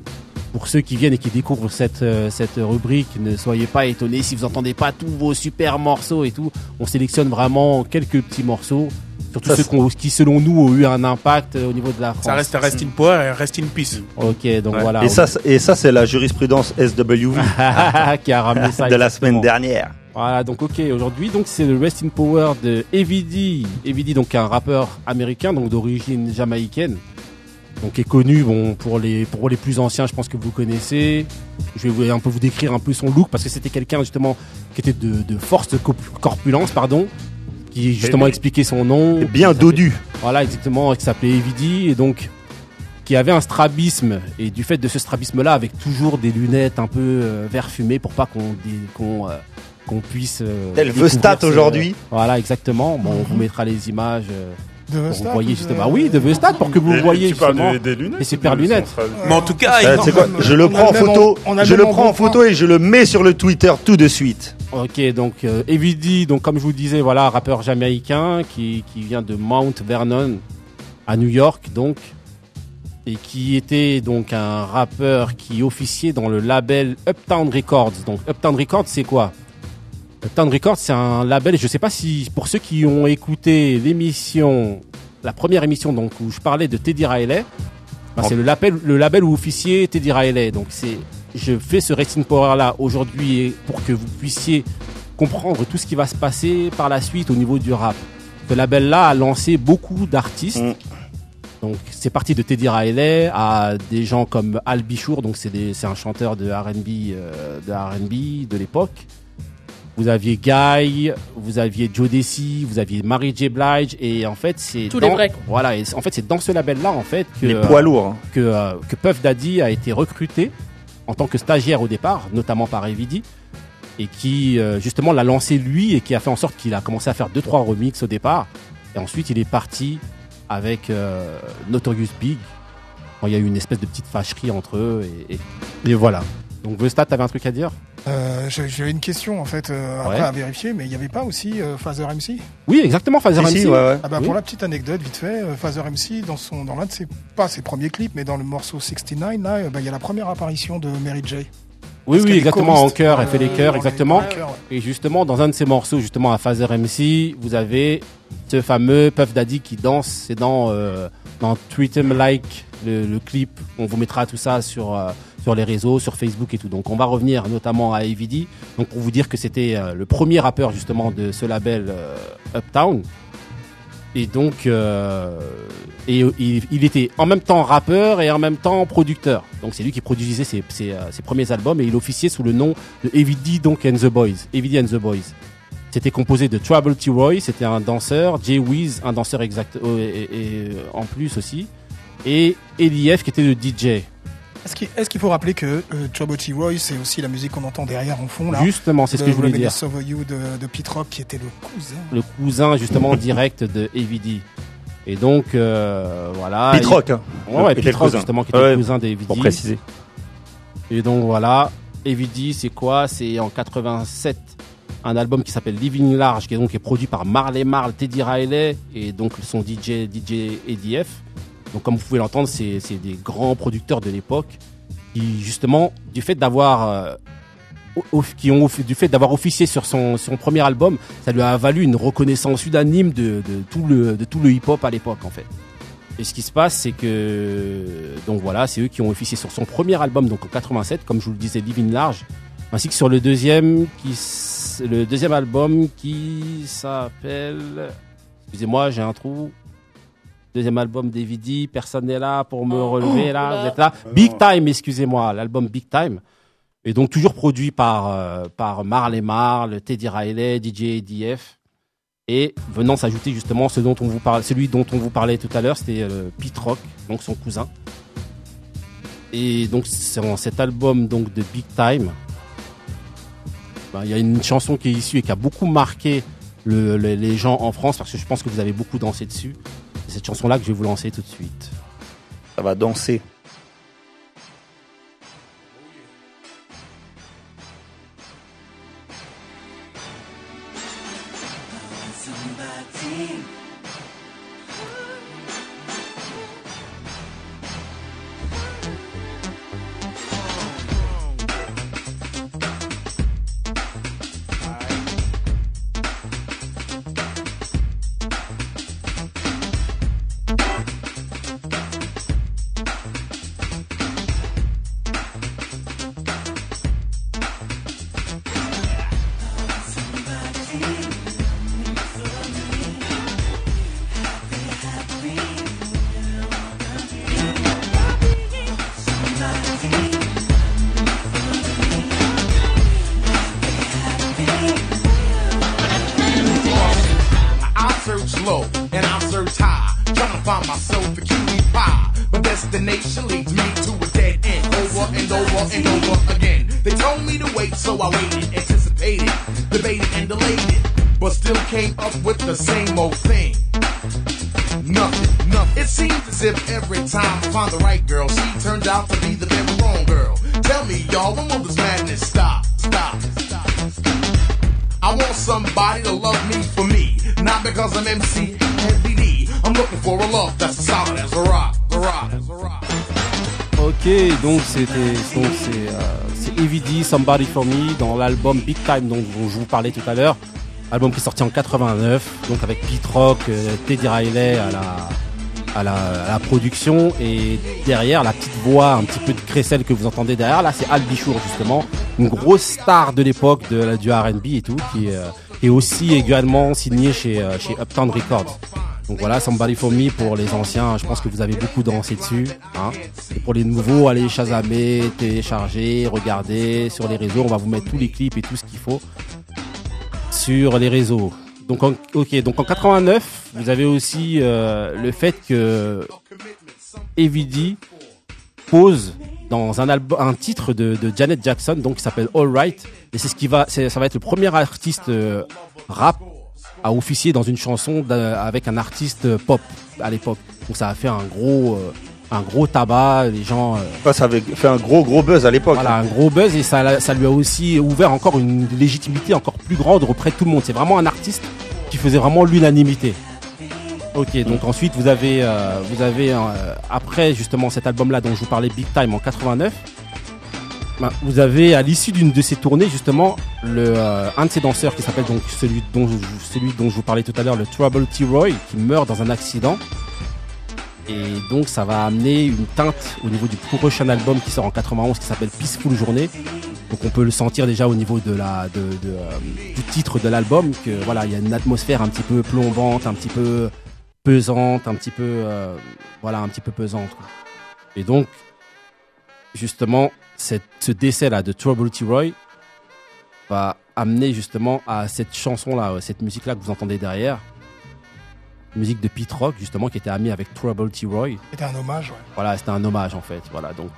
pour ceux qui viennent et qui découvrent cette, euh, cette rubrique, ne soyez pas étonnés si vous entendez pas tous vos super morceaux et tout. On sélectionne vraiment quelques petits morceaux Surtout Ça, ceux qui, selon nous, ont eu un impact euh, au niveau de la France. Ça reste rest in power et rest in peace. Ok, donc Ouais. voilà. Et ça, et ça, c'est la jurisprudence SWV [LAUGHS] qui a ramené ça. de la semaine dernière. Voilà, donc ok, aujourd'hui donc c'est le Rest in Power de Evidi. Evidi donc un rappeur américain donc d'origine jamaïcaine. Donc est connu bon pour les pour les plus anciens, je pense que vous connaissez. Je vais vous, un peu vous décrire un peu son look parce que c'était quelqu'un justement qui était de, de force de corpulence pardon, qui justement expliquait son nom. Bien dodu. Voilà, exactement, qui s'appelait Evidi et donc qui avait un strabisme et du fait de ce strabisme là avec toujours des lunettes un peu euh, vert fumé pour pas qu'on qu'on euh, qu'on puisse euh, Tel Vestat aujourd'hui. Voilà, exactement. Bon, on vous mettra les images euh, De pour Vestat vous voyez justement. Ah oui, de Vestat pour que vous Et voyez tu parles justement. des, des lunettes super lunettes. Mais en tout cas, quoi a- Je le prends en photo. on Je le prends en photo et je le mets sur le Twitter tout de suite. Ok, donc euh, Evidi, donc comme je vous disais, voilà, rappeur jamaïcain qui, qui vient de Mount Vernon à New York, donc, et qui était donc un rappeur qui officiait dans le label Uptown Records. Donc Uptown Records, c'est quoi? Uptown Records, c'est un label. Je sais pas si pour ceux qui ont écouté l'émission, la première émission donc où je parlais de Teddy Riley, bah, c'est le label, le label où officiait Teddy Riley. Donc c'est, je fais ce Racing Power là aujourd'hui pour que vous puissiez comprendre tout ce qui va se passer par la suite au niveau du rap. Ce label là a lancé beaucoup d'artistes. Mm. Donc c'est parti de Teddy Riley à des gens comme Al Bichour, donc c'est un chanteur de R&B euh, de R&B de l'époque. Vous aviez Guy, vous aviez Joe Desi, vous aviez Mary J Blige et en fait c'est Tous dans, les vrais, quoi. voilà et en fait c'est dans ce label là en fait que Les poids lourds. hein. que, euh, que Puff Daddy a été recruté en tant que stagiaire au départ, notamment par Evidi, et qui euh, justement l'a lancé lui et qui a fait en sorte qu'il a commencé à faire deux trois remixes au départ, et ensuite il est parti avec euh, Notorious Big. Bon, il y a eu une espèce de petite fâcherie entre eux et, et- et voilà. Donc Vestat, t'avais un truc à dire? Euh, j'ai- J'avais une question en fait euh, après Ouais. à vérifier, mais il n'y avait pas aussi euh, Phaser MC Oui, exactement, Phaser MC. si, ouais, ouais. Ah bah Oui. pour la petite anecdote vite fait, euh, Phaser MC dans son dans l'un de ses pas ses premiers clips, mais dans le morceau 69 là, euh, bah, il y a la première apparition de Mary J. Oui, oui, exactement, en chœur, elle fait les chœurs, exactement. Et justement, dans un de ces morceaux, justement, à Phaser MC, vous avez ce fameux Puff Daddy qui danse. C'est dans, euh, dans Treat 'em Like, le, le clip. On vous mettra tout ça sur, euh, sur les réseaux, sur Facebook et tout. Donc, on va revenir notamment à AVD. Donc, pour vous dire que c'était euh, le premier rappeur, justement, de ce label euh, Uptown. Et donc, euh, et, il, il était en même temps rappeur et en même temps producteur. Donc, c'est lui qui produisait ses, ses, euh, ses premiers albums et il officiait sous le nom de Evidi donc and the Boys. Evidi and the Boys. C'était composé de Trouble T. Roy, c'était un danseur, Jay Weez, un danseur exact euh, et, en plus aussi, et Elief qui était le DJ. Est-ce qu'il faut rappeler que euh, Trouble T. Roy, c'est aussi la musique qu'on entend derrière en fond là Justement, c'est ce que je voulais dire. Over You de, de Pete Rock qui était le cousin. Le cousin justement [LAUGHS] direct de Evidi. Et donc euh, voilà. Pete Rock, hein. Ouais, ouais, Pete Rock justement qui était Ouais, le cousin. Pour préciser. Et donc voilà, Evidi, c'est quoi? C'est en 87 un album qui s'appelle Living Large, qui est donc est produit par Marley Marl, Teddy Riley et donc son DJ DJ EDF. Donc comme vous pouvez l'entendre, c'est des grands producteurs de l'époque qui justement du fait d'avoir euh, qui ont du fait d'avoir officié sur son, son premier album, ça lui a valu une reconnaissance unanime de, de tout le de tout le hip-hop à l'époque en fait. Et ce qui se passe, c'est que donc voilà, c'est eux qui ont officié sur son premier album donc en 87, comme je vous le disais, Living Large, ainsi que sur le deuxième qui le deuxième album qui s'appelle excusez-moi, j'ai un trou. Deuxième album d'Evidi, personne n'est là pour me relever là, oula. vous êtes là. Big Time, excusez-moi, l'album Big Time. Et donc toujours produit par euh, par Marley Marl, Teddy Riley, DJ ADF. Et venant s'ajouter justement ce dont on vous parle, celui dont on vous parlait tout à l'heure, c'était euh, Pete Rock, donc son cousin. Et donc dans cet album donc de Big Time. ben, Il y a une chanson qui est issue et qui a beaucoup marqué le- le- les gens en France parce que je pense que vous avez beaucoup dansé dessus. C'est cette chanson-là que je vais vous lancer tout de suite. Ça va danser. Somebody for Me dans l'album Big Time dont je vous parlais tout à l'heure. Album qui est sorti en 89, donc avec Pete Rock, euh, Teddy Riley à la, production et derrière la petite voix un petit peu de crécelle que vous entendez derrière là c'est Al Bichour justement une grosse star de l'époque du R&B et tout qui euh, est aussi également signé chez euh, chez Uptown Records. Donc voilà, Somebody for Me pour les anciens, je pense que vous avez beaucoup dansé dessus. Hein. Et pour les nouveaux, allez chasamer, télécharger, regarder sur les réseaux. On va vous mettre tous les clips et tout ce qu'il faut sur les réseaux. Donc en, ok, donc en 89, vous avez aussi euh, le fait que Evie pose dans un album, un titre de, Janet Jackson, donc qui s'appelle All Right, et c'est ce qui va, ça va être le premier artiste euh, rap à officier dans une chanson avec un artiste euh, pop à l'époque. Donc ça a fait un gros, euh, un gros tabac. Les gens, euh, ça avait fait un gros gros buzz à l'époque. voilà, un gros buzz et ça, ça lui a aussi ouvert encore une légitimité encore plus grande auprès de tout le monde. C'est vraiment un artiste qui faisait vraiment l'unanimité. Ok, donc ensuite vous avez, euh, vous avez après justement cet album-là dont je vous parlais, Big Time en 89. Ben, vous avez à l'issue d'une de ces tournées justement le, euh, un de ces danseurs qui s'appelle donc celui dont, je, celui dont je vous parlais tout à l'heure, le Trouble T. Roy, qui meurt dans un accident. Et donc ça va amener une teinte au niveau du prochain album qui sort en 91 qui s'appelle Peaceful Journée. Donc on peut le sentir déjà au niveau de la, de, de, euh, du titre de l'album que voilà il y a une atmosphère un petit peu plombante, un petit peu pesante, un petit peu euh, voilà un petit peu pesante. quoi. Et donc justement cette, ce décès là de Trouble T. Roy va amener justement à cette chanson là, cette musique là que vous entendez derrière, musique de Pete Rock justement qui était ami avec Trouble T. Roy. C'était un hommage, ouais. Voilà, c'était un hommage en fait. Voilà, donc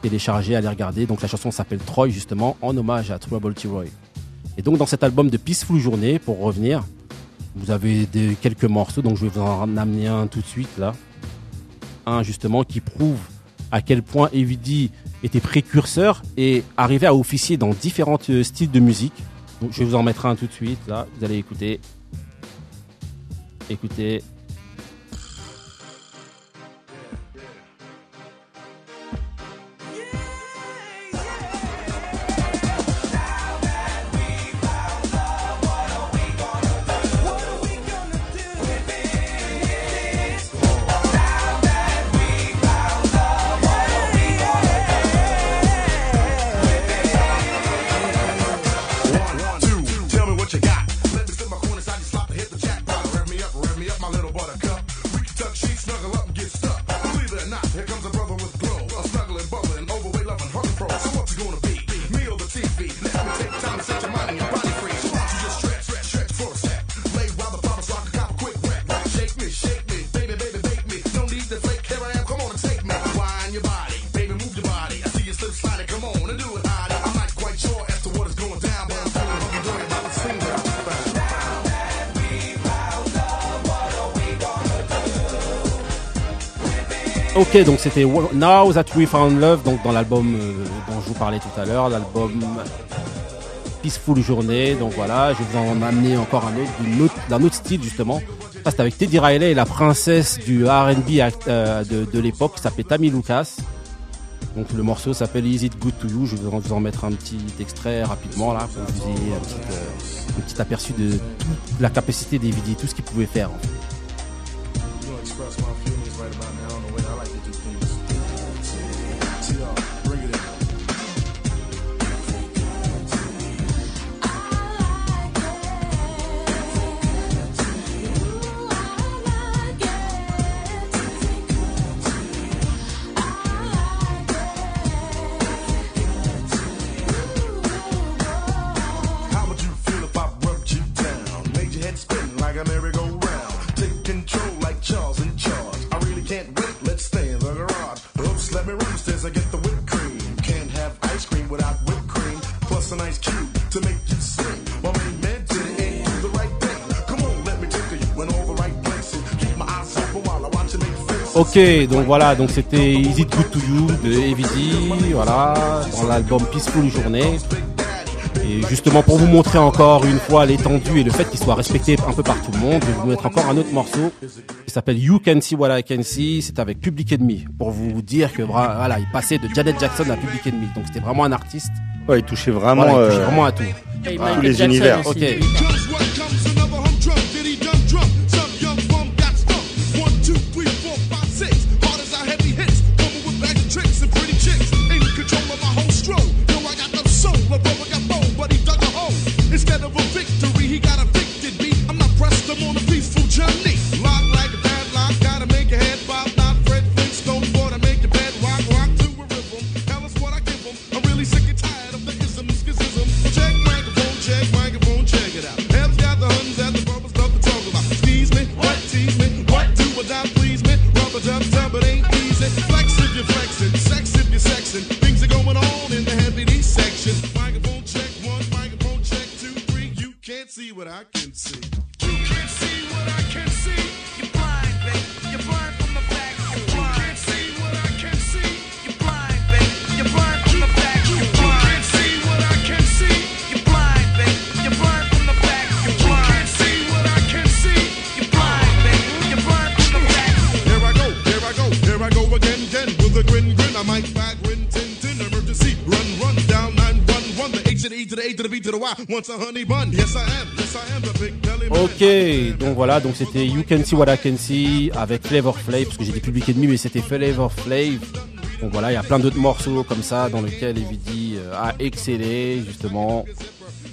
téléchargez, allez regarder. Donc la chanson s'appelle Troy justement en hommage à Trouble T. Roy. Et donc dans cet album de Peaceful Journée, pour revenir, vous avez des, quelques morceaux. Donc je vais vous en amener un tout de suite là. Un justement qui prouve à quel point Evie était précurseur et arrivait à officier dans différents euh, styles de musique. Je vais vous en mettre un tout de suite là. Vous allez écouter. Écoutez. Ok, donc c'était Now That We Found Love, donc dans l'album euh, dont je vous parlais tout à l'heure, l'album Peaceful Journée. Donc voilà, je vais vous en amener encore un autre, d'un autre style justement. Ça c'était avec Teddy Riley la princesse du R&B euh, de, l'époque qui s'appelait Tammy Lucas. Donc le morceau s'appelle Is It Good To You? Je vais vous en- mettre un petit extrait rapidement là pour que vous ayez un petit, euh, aperçu de la capacité des vidéos, tout ce qu'il pouvait faire. Ok, donc voilà, donc c'était Is It Good to You de D, voilà, dans l'album Peaceful Journée. Et justement pour vous montrer encore une fois l'étendue et le fait qu'il soit respecté un peu par tout le monde, je vais vous mettre encore un autre morceau qui s'appelle You Can See What I Can See. C'est avec Public Enemy pour vous dire que voilà, il passait de Janet Jackson à Public Enemy. Donc c'était vraiment un artiste. Ouais, il touchait vraiment, Voilà, il touchait euh, vraiment à tout. Tous les Jackson univers. aussi. Ok. Ok, donc voilà, donc c'était You Can See What I Can See avec Flavor Flav, parce que j'ai dit Public Enemy, mais c'était Flavor Flav. Donc voilà, il y a plein d'autres morceaux comme ça dans lesquels Evidy euh, a excellé, justement.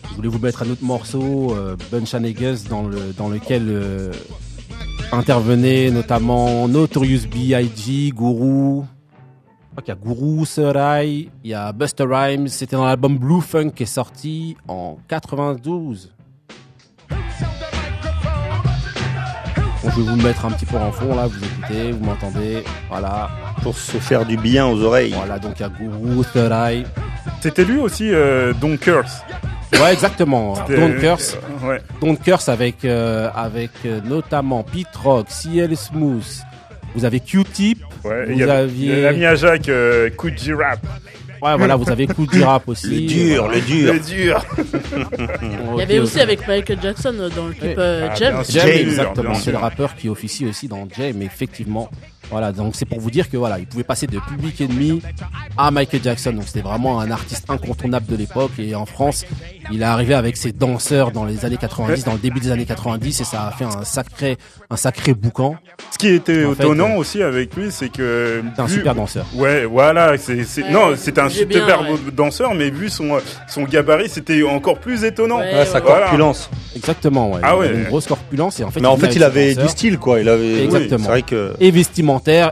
Je voulais vous mettre un autre morceau, euh, Bunch of Niggas, dans, le, dans lequel euh, intervenaient notamment Notorious B.I.G., Guru. Crois qu'il y a Guru, Serai, il y a Buster Rhymes. C'était dans l'album Blue Funk qui est sorti en 92. Bon, je vais vous le mettre un petit peu en fond là, vous écoutez, vous m'entendez, voilà. pour se faire du bien aux oreilles. Voilà, donc il y a Guru, Eye. C'était lui aussi, euh, Don't Curse. Ouais, exactement. Don't Curse. euh, ouais. Don't Curse avec, euh, avec euh, notamment Pete Rock, CL Smooth. Vous avez Q-Tip. Ouais, vous y avait- aviez... l'ami à Jacques, euh, Coogee Rap. Ouais, voilà, vous avez Cool Rap aussi. Le dur, Voilà. le dur. Le dur. [LAUGHS] Il y avait aussi avec Michael Jackson euh, dans le clip euh, Ah, Jam. Jam, exactement. C'est le rappeur qui officie aussi dans Jam, effectivement. Voilà, donc c'est pour vous dire que voilà, il pouvait passer de Public Enemy à Michael Jackson. Donc c'était vraiment un artiste incontournable de l'époque. Et en France, il est arrivé avec ses danseurs dans les années 90, dans le début des années 90, et ça a fait un sacré, un sacré boucan. Ce qui était En étonnant euh, aussi avec lui, c'est que. C'est un vu- super danseur. Ouais, voilà. C'est, c'est- Ouais, non, c'était un bien, super ouais. danseur, mais vu son, son gabarit, c'était encore plus étonnant. Ouais, Ouais, sa Voilà. corpulence. Exactement, ouais. Ah ouais. Une grosse corpulence et en fait. Mais en fait, il avait du style, quoi. Il avait. Exactement. Oui, c'est vrai que. Et vestimentaire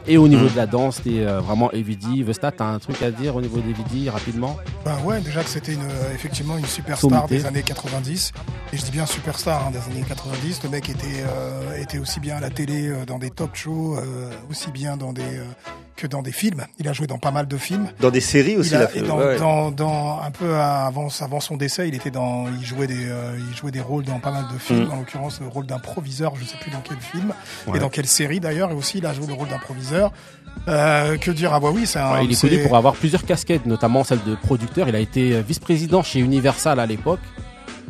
et au niveau Mm. de la danse, c'était euh, vraiment Evidy. Vestat, t'as un truc à dire au niveau d'Evidy rapidement? Bah ouais, déjà que c'était une, euh, effectivement une superstar Sommité. des années 90. Et je dis bien superstar hein, des années 90. Le mec était, euh, était aussi bien à la télé, euh, dans des talk shows, euh, aussi bien dans des, euh, que dans des films. Il a joué dans pas mal de films. Dans des séries aussi, il il a, a fait. et dans, ouais. dans, dans- un peu avant, avant son décès, il était dans, il jouait des, euh, il jouait des rôles dans pas mal de films. Mm. En l'occurrence, le rôle d'un proviseur, je sais plus dans quel film Ouais. et dans quelle série d'ailleurs. Et aussi, il a joué le rôle d'un proviseur. Euh, que dire Ah bah oui, c'est un. Ouais, Il est connu pour avoir plusieurs casquettes, notamment celle de producteur. Il a été vice-président chez Universal à l'époque.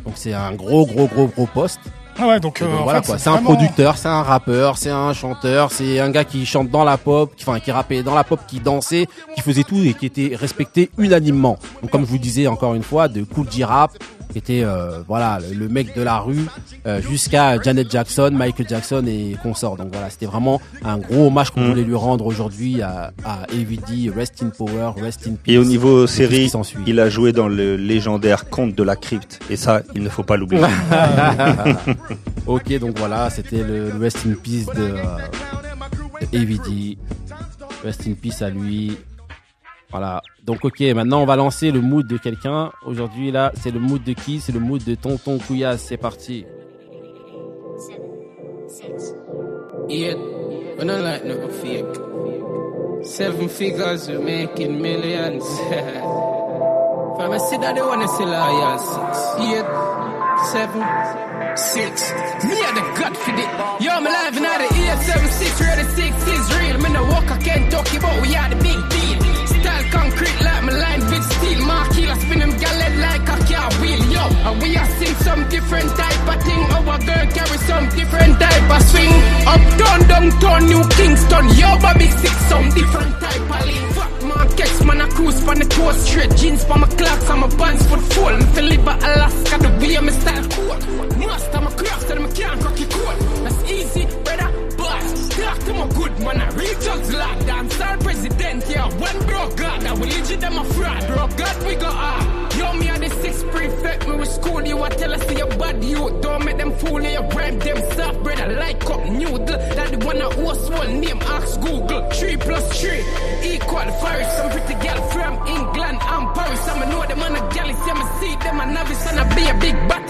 Donc c'est un gros, gros, gros, gros poste. Ah ouais, donc, euh, donc voilà fait, quoi. C'est un vraiment- producteur, c'est un rappeur, c'est un chanteur, c'est un gars qui chante dans la pop, qui, enfin qui rappait dans la pop, qui dansait, qui faisait tout et qui était respecté unanimement. Donc comme je vous disais encore une fois, de Cool J-Rap, qui était euh, voilà le, le mec de la rue, euh, jusqu'à Janet Jackson, Michael Jackson et consorts. Donc voilà, c'était vraiment un gros hommage qu'on Mm. voulait lui rendre aujourd'hui à, à AVD, Rest in Power, Rest in Peace. Et au niveau série, il a joué dans le légendaire Conte de la Crypte. Et ça, il ne faut pas l'oublier. [LAUGHS] ok, donc voilà, c'était le, le Rest in Peace de, euh, de AVD. Rest in Peace à lui. Voilà. Donc ok, maintenant on va lancer le mood de quelqu'un. Aujourd'hui là, c'est le mood de qui? C'est le mood de Tonton Couillasse. C'est parti. Like no. Seven figures, we making millions. [LAUGHS] From a city, they wanna see. Eight, seven, six. Me. Yo, I'm alive in the eight, seven, six, ready, six real. Me no we are the big deal. Different type of thing. Our girl carry some different type of swing. Uptown, downtown, New Kingston, yo, Bobby six some different type of lean. Fuck markets, man, I cruise from the coast straight. Jeans for my clocks, I'm a pants for full. Live at Alaska, the way my style cool. Most of my craft, and I can't cock your coat. To man, I real jugs lad. Dance all president, yeah. One bro God, I will legit them a fraud. Bro God, we go hard. Yo, me and the six prefect, me with school, you a tell us see your bad you. Don't make them fool you, rhyme them soft, brother. Like up noodle. That the one that was one name, ask Google. Three plus three, equal five. Some pretty girl from England and Paris. I'ma know them on a galley, see me see them a novice and I be a big batty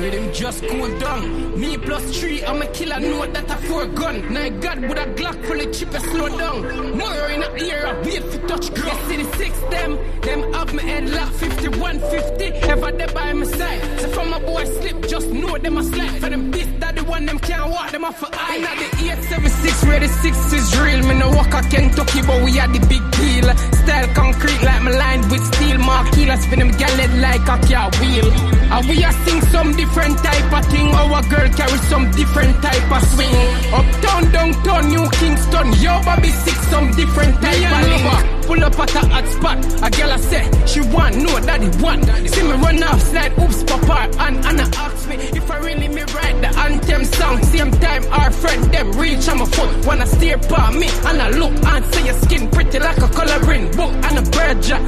police. The just cool down. Me plus three, I'm a killer, know that I four gun. Now God with a Glock full of chip and slow down. You're in a ear, I wait for touch grass. See the six, them, them up my head lock 51, 50. Ever there by my side. So from my boy slip, just know them a slide. For them this, that the one them can't walk them off for eye. Now the 876, where the six is real. Me no walk a Kentucky, but we are the big deal. Style concrete like my line with steel. Marquee, I spin them gallet like a car wheel. And we are sing some different type of thing. Our girl carry some different type of swing. Uptown, downtown, New Kingston. Yo, Bobby six, some different type of link. Pull up at a hot spot. A girl I say she want know that it want. See me run off slide, oops, papa. And Anna ask me if I really me write the anthem song. Same time our friend them reach on my foot. Wanna steer by me and I look and see your skin pretty like a coloring book and a bird jack.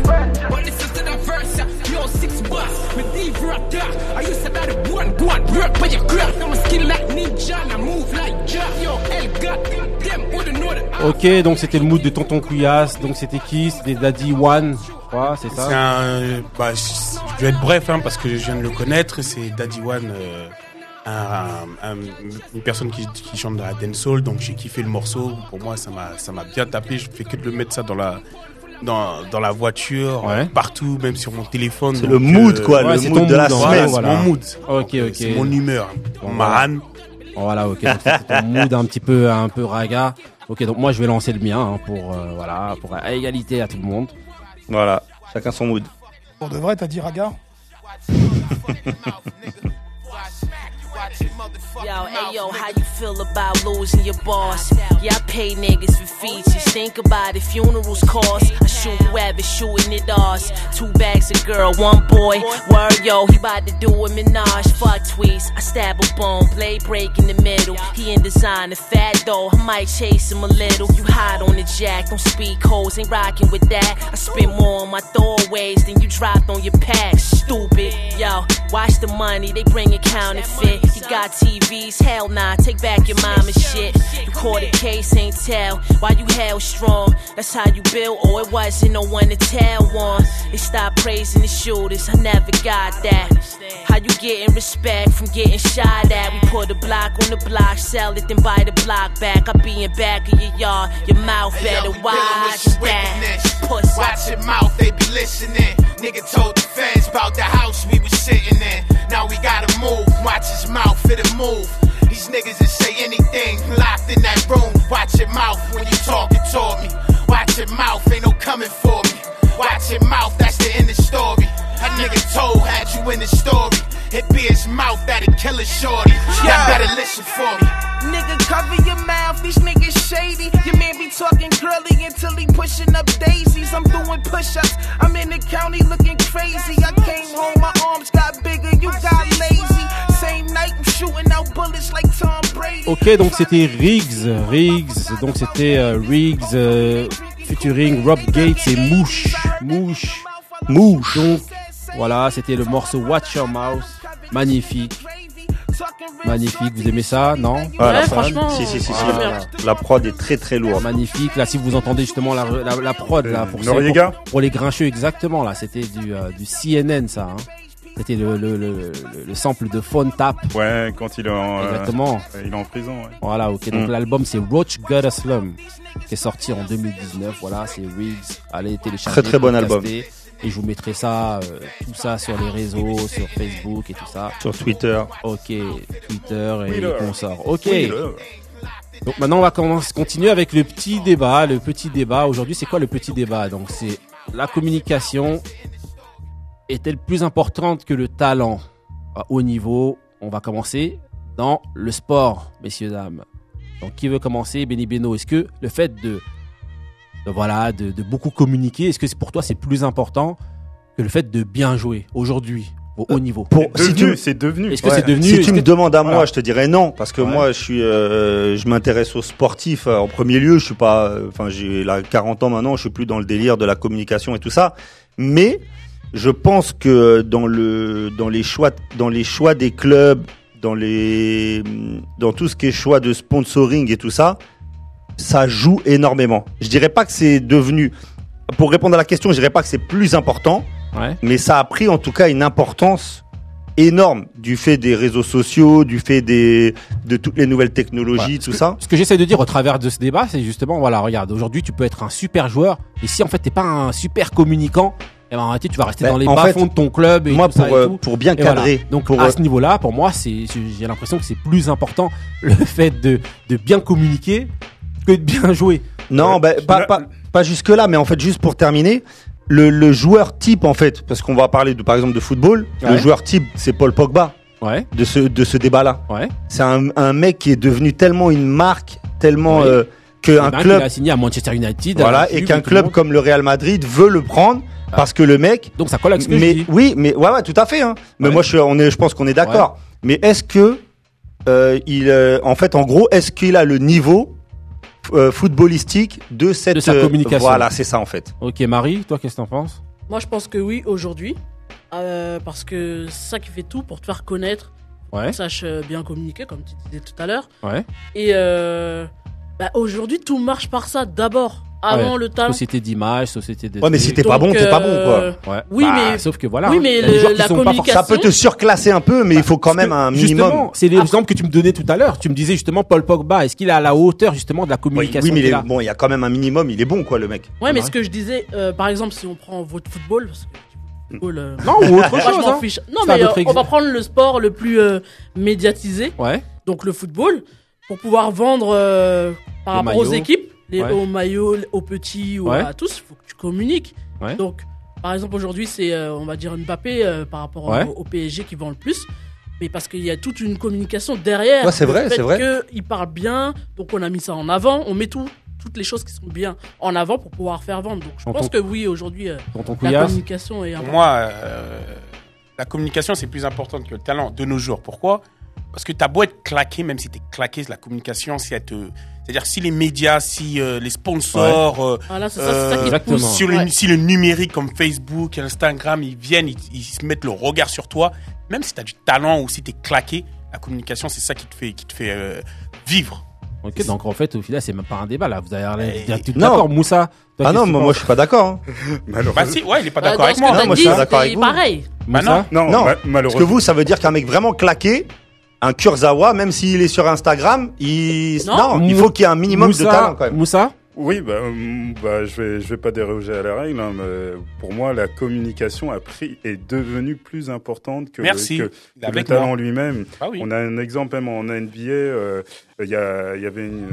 But listen to the verse, yeah. yo six bus with deep rock dark. I used to that it one go and work by your craft. I'm a skin like ninja and I move like Jack. Yo, El God, them wouldn't know that. Ok, donc c'était le mood de Tonton Couillasse. Donc c'était qui? C'était Daddy One, je crois, c'est ça? C'est un, bah, je vais être bref hein, parce que je viens de le connaître. C'est Daddy One, euh, un- un- une personne qui, qui chante dans la dancehall. Donc j'ai kiffé le morceau. Pour moi, ça m'a, ça m'a bien tapé. Je fais que de le mettre ça dans la, dans, dans la voiture, partout, même sur mon téléphone. C'est le mood, euh, quoi, le c'est mood de la semaine. voilà. C'est mon mood. Ok, ok. C'est mon humeur. Bon, Mon voilà. ok. Donc c'était ton mood un petit peu, un peu raga. Ok, donc moi je vais lancer le mien hein, pour, euh, voilà, pour à égalité à tout le monde. Voilà, chacun son mood. Pour de vrai, t'as dit Raga? [LAUGHS] Yo, hey yo, how you feel about losing your boss? Yeah, I pay niggas for features. Think about it, funerals cost. I shoot whoever shooting it off. Two bags of girl, one boy. Word yo, he about to do a menage. Fuck tweets. I stab a bone, blade break in the middle. He in design, a fat though. I might chase him a little. You hot on the jack, don't speak hoes, ain't rocking with that. I spend more on my throwaways than you dropped on your packs. Stupid, yo. Watch the money, they bring it counterfeit. He got TVs, hell nah, take back your mama shit. You caught a case, ain't tell. Why you held strong? That's how you built, or it wasn't no one to tell one. They stopped praising the shooters, I never got that. How you getting respect from getting shot at? We put a block on the block, sell it, then buy the block back. I be in back of your yard, your mouth better watch that. Pussy. Watch your mouth, they be listening. Nigga told the fans about the house we was sitting in. Now we gotta move, watch his mouth, fit it move. These niggas that say anything, locked in that room. Watch your mouth when you talking toward me. Watch your mouth, ain't no coming for me. Watch your mouth, that's the end of the story. That nigga told had you in the story. It be his mouth that'll kill a shorty. Y'all better listen for me. Nigga, cover your mouth, these niggas shady. Your man be talking curly until he pushing up daisies. I'm doing push ups, I'm in the county looking crazy. I came home, my arms got bigger, you got lazy. Same night, I'm shooting out bullets like Tom Brady. Ok, donc c'était Riggs, Riggs, donc c'était euh, Riggs euh, featuring Rob Gates et Mouche, Mouche, Mouche. Donc voilà, c'était le morceau Watch Your Mouth, magnifique, magnifique. Vous aimez ça, non? Ça- franchement, Si, si, si, si. La prod est très très lourde. Magnifique. Là, si vous entendez justement la, la, la prod là pour, Noriega? pour, pour les grincheux, exactement. Là, c'était du, euh, du CNN, ça. Hein. C'était le, le, le, le, le sample de Phone Tap. Ouais, quand il est en, euh, Exactement. il est en prison. Ouais. Voilà, ok. Donc Mm. l'album c'est Roach a Slum, qui est sorti en 2019. Voilà, c'est Riggs. Allez télécharger. Très, très bon podcaster. Et je vous mettrai ça, euh, tout ça sur les réseaux, sur Facebook et tout ça. Sur Twitter. Ok, Twitter et Twitter. consorts. Ok. Twitter. Donc maintenant, on va commencer, continuer avec le petit débat. Le petit débat, aujourd'hui, c'est quoi le petit débat? Donc, c'est la communication est-elle plus importante que le talent? À haut niveau On va commencer dans le sport, messieurs, dames. Donc, qui veut commencer? Benny Beno, est-ce que le fait de, de, voilà, de, de beaucoup communiquer, est-ce que c'est pour toi c'est plus important que le fait de bien jouer aujourd'hui au haut niveau? Pour- C'est si devenu, devenu. Est-ce que Ouais. c'est devenu Si tu que me demandes à moi, voilà. je te dirais non, parce que Ouais. moi, je suis, euh, je m'intéresse aux sportifs euh, en premier lieu. Je suis pas, euh, enfin, j'ai là 40 ans maintenant, je suis plus dans le délire de la communication et tout ça. Mais je pense que dans le, dans les choix, dans les choix des clubs, dans les, dans tout ce qui est choix de sponsoring et tout ça, ça joue énormément. Je dirais pas que c'est devenu, pour répondre à la question, je dirais pas que c'est plus important, Ouais. mais ça a pris en tout cas une importance énorme du fait des réseaux sociaux, du fait des de toutes les nouvelles technologies, tout ça. Ce que j'essaie de dire au travers de ce débat, c'est justement, voilà, regarde, aujourd'hui, tu peux être un super joueur, et si en fait t'es pas un super communicant, eh ben, en réalité, tu vas rester Ben, dans les bas fait, fonds de ton club et moi, tout ça pour, et euh, tout. pour bien Et voilà. cadrer, Donc, pour, à euh, ce niveau-là, pour moi, c'est, j'ai l'impression que c'est plus important [LAUGHS] le fait de, de bien communiquer que de bien jouer. Non, Ouais. ben, pas, Là- pas, pas jusque là, mais en fait, juste pour terminer, le, le joueur type, en fait, parce qu'on va parler de, par exemple de football, le joueur type, c'est Paul Pogba Ouais, de ce, de ce débat-là. ouais. C'est un, un mec qui est devenu tellement une marque, tellement Oui. euh, que un club, Il a signé à Manchester United. à voilà, et qu'un club comme le Real Madrid veut le prendre. Parce que le mec Donc ça colle avec ce que mais je dis. oui, mais ouais, ouais, tout à fait. Hein. Mais Ouais. moi, je, suis- on est, je pense qu'on est d'accord. Mais est-ce que, euh, il, euh, en fait, en gros, est-ce qu'il a le niveau euh, footballistique de cette De sa euh, communication. Voilà, c'est ça en fait. Ok, Marie, toi, qu'est-ce que t'en penses? Moi, je pense que oui, aujourd'hui. Euh, parce que c'est ça qui fait tout pour te faire connaître. Ouais, Tu saches euh, bien communiquer, comme tu disais tout à l'heure. ouais. Et euh, bah, aujourd'hui, tout marche par ça d'abord. Avant Ouais. le talent. Société d'image, société de. Ouais, mais si t'es pas bon, t'es pas bon, euh, quoi. Ouais. Oui, Bah, mais- Sauf que voilà. oui, hein, mais qui la sont pas forcément- Ça peut te surclasser un peu, mais il faut quand même que, un minimum. Justement, c'est l'exemple que tu me donnais tout à l'heure. Tu me disais justement Paul Pogba. Est-ce qu'il est à la hauteur justement de la communication oui, mais il est- bon, il y a quand même un minimum. Il est bon, quoi, le mec. Ouais, mais ce que je disais, euh, par exemple, si on prend votre football, parce que football, euh, Non, ou autre [LAUGHS] moi, je chose. hein. fiche. Non, mais euh, on va prendre le sport le plus euh, médiatisé, Ouais. donc le football, pour pouvoir vendre euh, par rapport aux maillots. équipes, les, Ouais. aux maillots, aux petits ou Ouais. à tous, il faut que tu communiques. Ouais. Donc, par exemple, aujourd'hui, c'est, euh, on va dire, Mbappé euh, par rapport Ouais. au, au PSG qui vend le plus. Mais parce qu'il y a toute une communication derrière. Ouais, c'est vrai, c'est vrai. qu'il parle bien, donc on a mis ça en avant. On met tout, toutes les choses qui sont bien en avant pour pouvoir faire vendre. Donc je pense ton- que oui, aujourd'hui, euh, la couillasse. communication est Pour importante. moi, euh, la communication, c'est plus important que le talent de nos jours. Pourquoi? Parce que t'as beau être claqué, même si t'es claqué, la communication, si elle te... C'est-à-dire si les médias, si euh, les sponsors, euh, Voilà, ça, ça qui le, Ouais. si le numérique comme Facebook, Instagram, ils viennent, ils, ils se mettent le regard sur toi, même si tu as du talent ou si tu es claqué, la communication, c'est ça qui te fait, qui te fait euh, vivre. Ok, donc en fait, au final, c'est même pas un débat là. Vous avez l'air tout non. d'accord, Moussa? toi, Ah non, moi, je suis pas d'accord. hein. [LAUGHS] Bah si, ouais, il est pas Bah, d'accord avec moi. Non, moi, je suis d'accord avec vous. pareil. Bah Moussa Non, Non, ma- parce que vous, ça veut dire qu'un mec vraiment claqué, un Kurzawa, même s'il est sur Instagram, il Non. non, il faut qu'il y ait un minimum Moussa, de talent quand même. Moussa Oui, bah, hum, bah, je vais, je vais pas déroger à la règle. hein, mais pour moi, la communication a pris est devenue plus importante que, Merci. que, que le Avec talent lui-même. Ah oui. On a un exemple même en NBA. euh, Il y, a, il y avait une,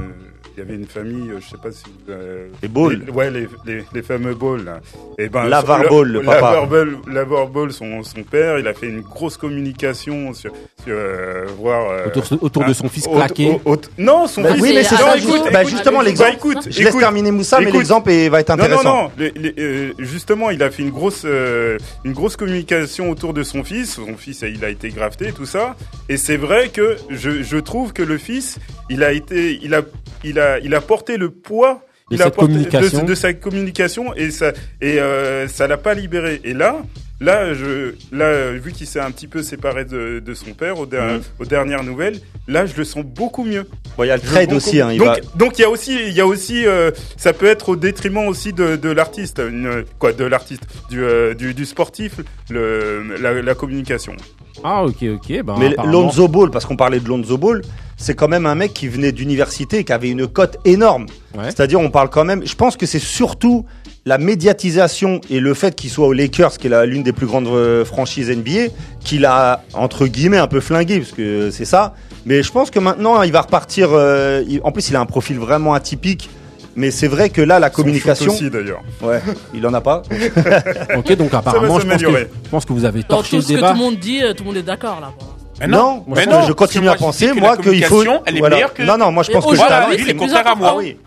il y avait une famille, euh, je sais pas si vous, euh, Les balls. les- ouais, les, les, les fameux balls. Et ben, Lavar Ball, le papa. Lavar Ball, Lavar Ball, son, son père, il a fait une grosse communication sur, sur euh, voir euh, autour, autour de son fils claqué. au- au- non, son Bah fils. oui, mais c'est ça. bah, écoute, bah, justement, écoute, l'exemple. bah, écoute, je laisse terminer Moussa, mais l'exemple va être Non, intéressant. non, non. Les- les- euh, justement, il a fait une grosse, euh, une grosse communication autour de son fils. Son fils, il a été grafté, tout ça. Et c'est vrai que je, je trouve que le fils, il a été, il a, il a, il a porté le poids. De il a cette porté- communication. de, de sa communication et ça et euh, ça l'a pas libéré. Et là, là, je, là, vu qu'il s'est un petit peu séparé de, de son père aux, der- Mhm. aux dernières nouvelles, là, je le sens beaucoup mieux. Bon, il y a le trade aussi. Hein, il donc, va... donc il y a aussi, il y a aussi, euh, ça peut être au détriment aussi de, de l'artiste, une- quoi, de l'artiste, du, euh, du, du sportif, le, la, la communication. Ah, ok, ok. Ben, Mais apparemment- Lonzo Ball, parce qu'on parlait de Lonzo Ball, c'est quand même un mec qui venait d'université, qui avait une cote énorme. Ouais. C'est-à-dire, on parle quand même. Je pense que c'est surtout la médiatisation et le fait qu'il soit aux Lakers, qui est l'une des plus grandes euh, franchises NBA, qu'il a entre guillemets un peu flingué, parce que c'est ça. Mais je pense que maintenant, il va repartir. euh, il- en plus, il a un profil vraiment atypique. Mais c'est vrai que là, la communication. aussi, d'ailleurs. Ouais, il en a pas. [LAUGHS] Ok, donc apparemment, je pense, que, s'améliorer. je pense que vous avez Dans torché tout le ce que débat. tout le monde dit, euh, tout le monde est d'accord là. Mais non, mais moi, je continue à je penser, moi, qu'il faut. communication, Elle est voilà. meilleure que. Non, non, moi, je pense que talent. c'est lui, plus le contraire à moi. Ah oui.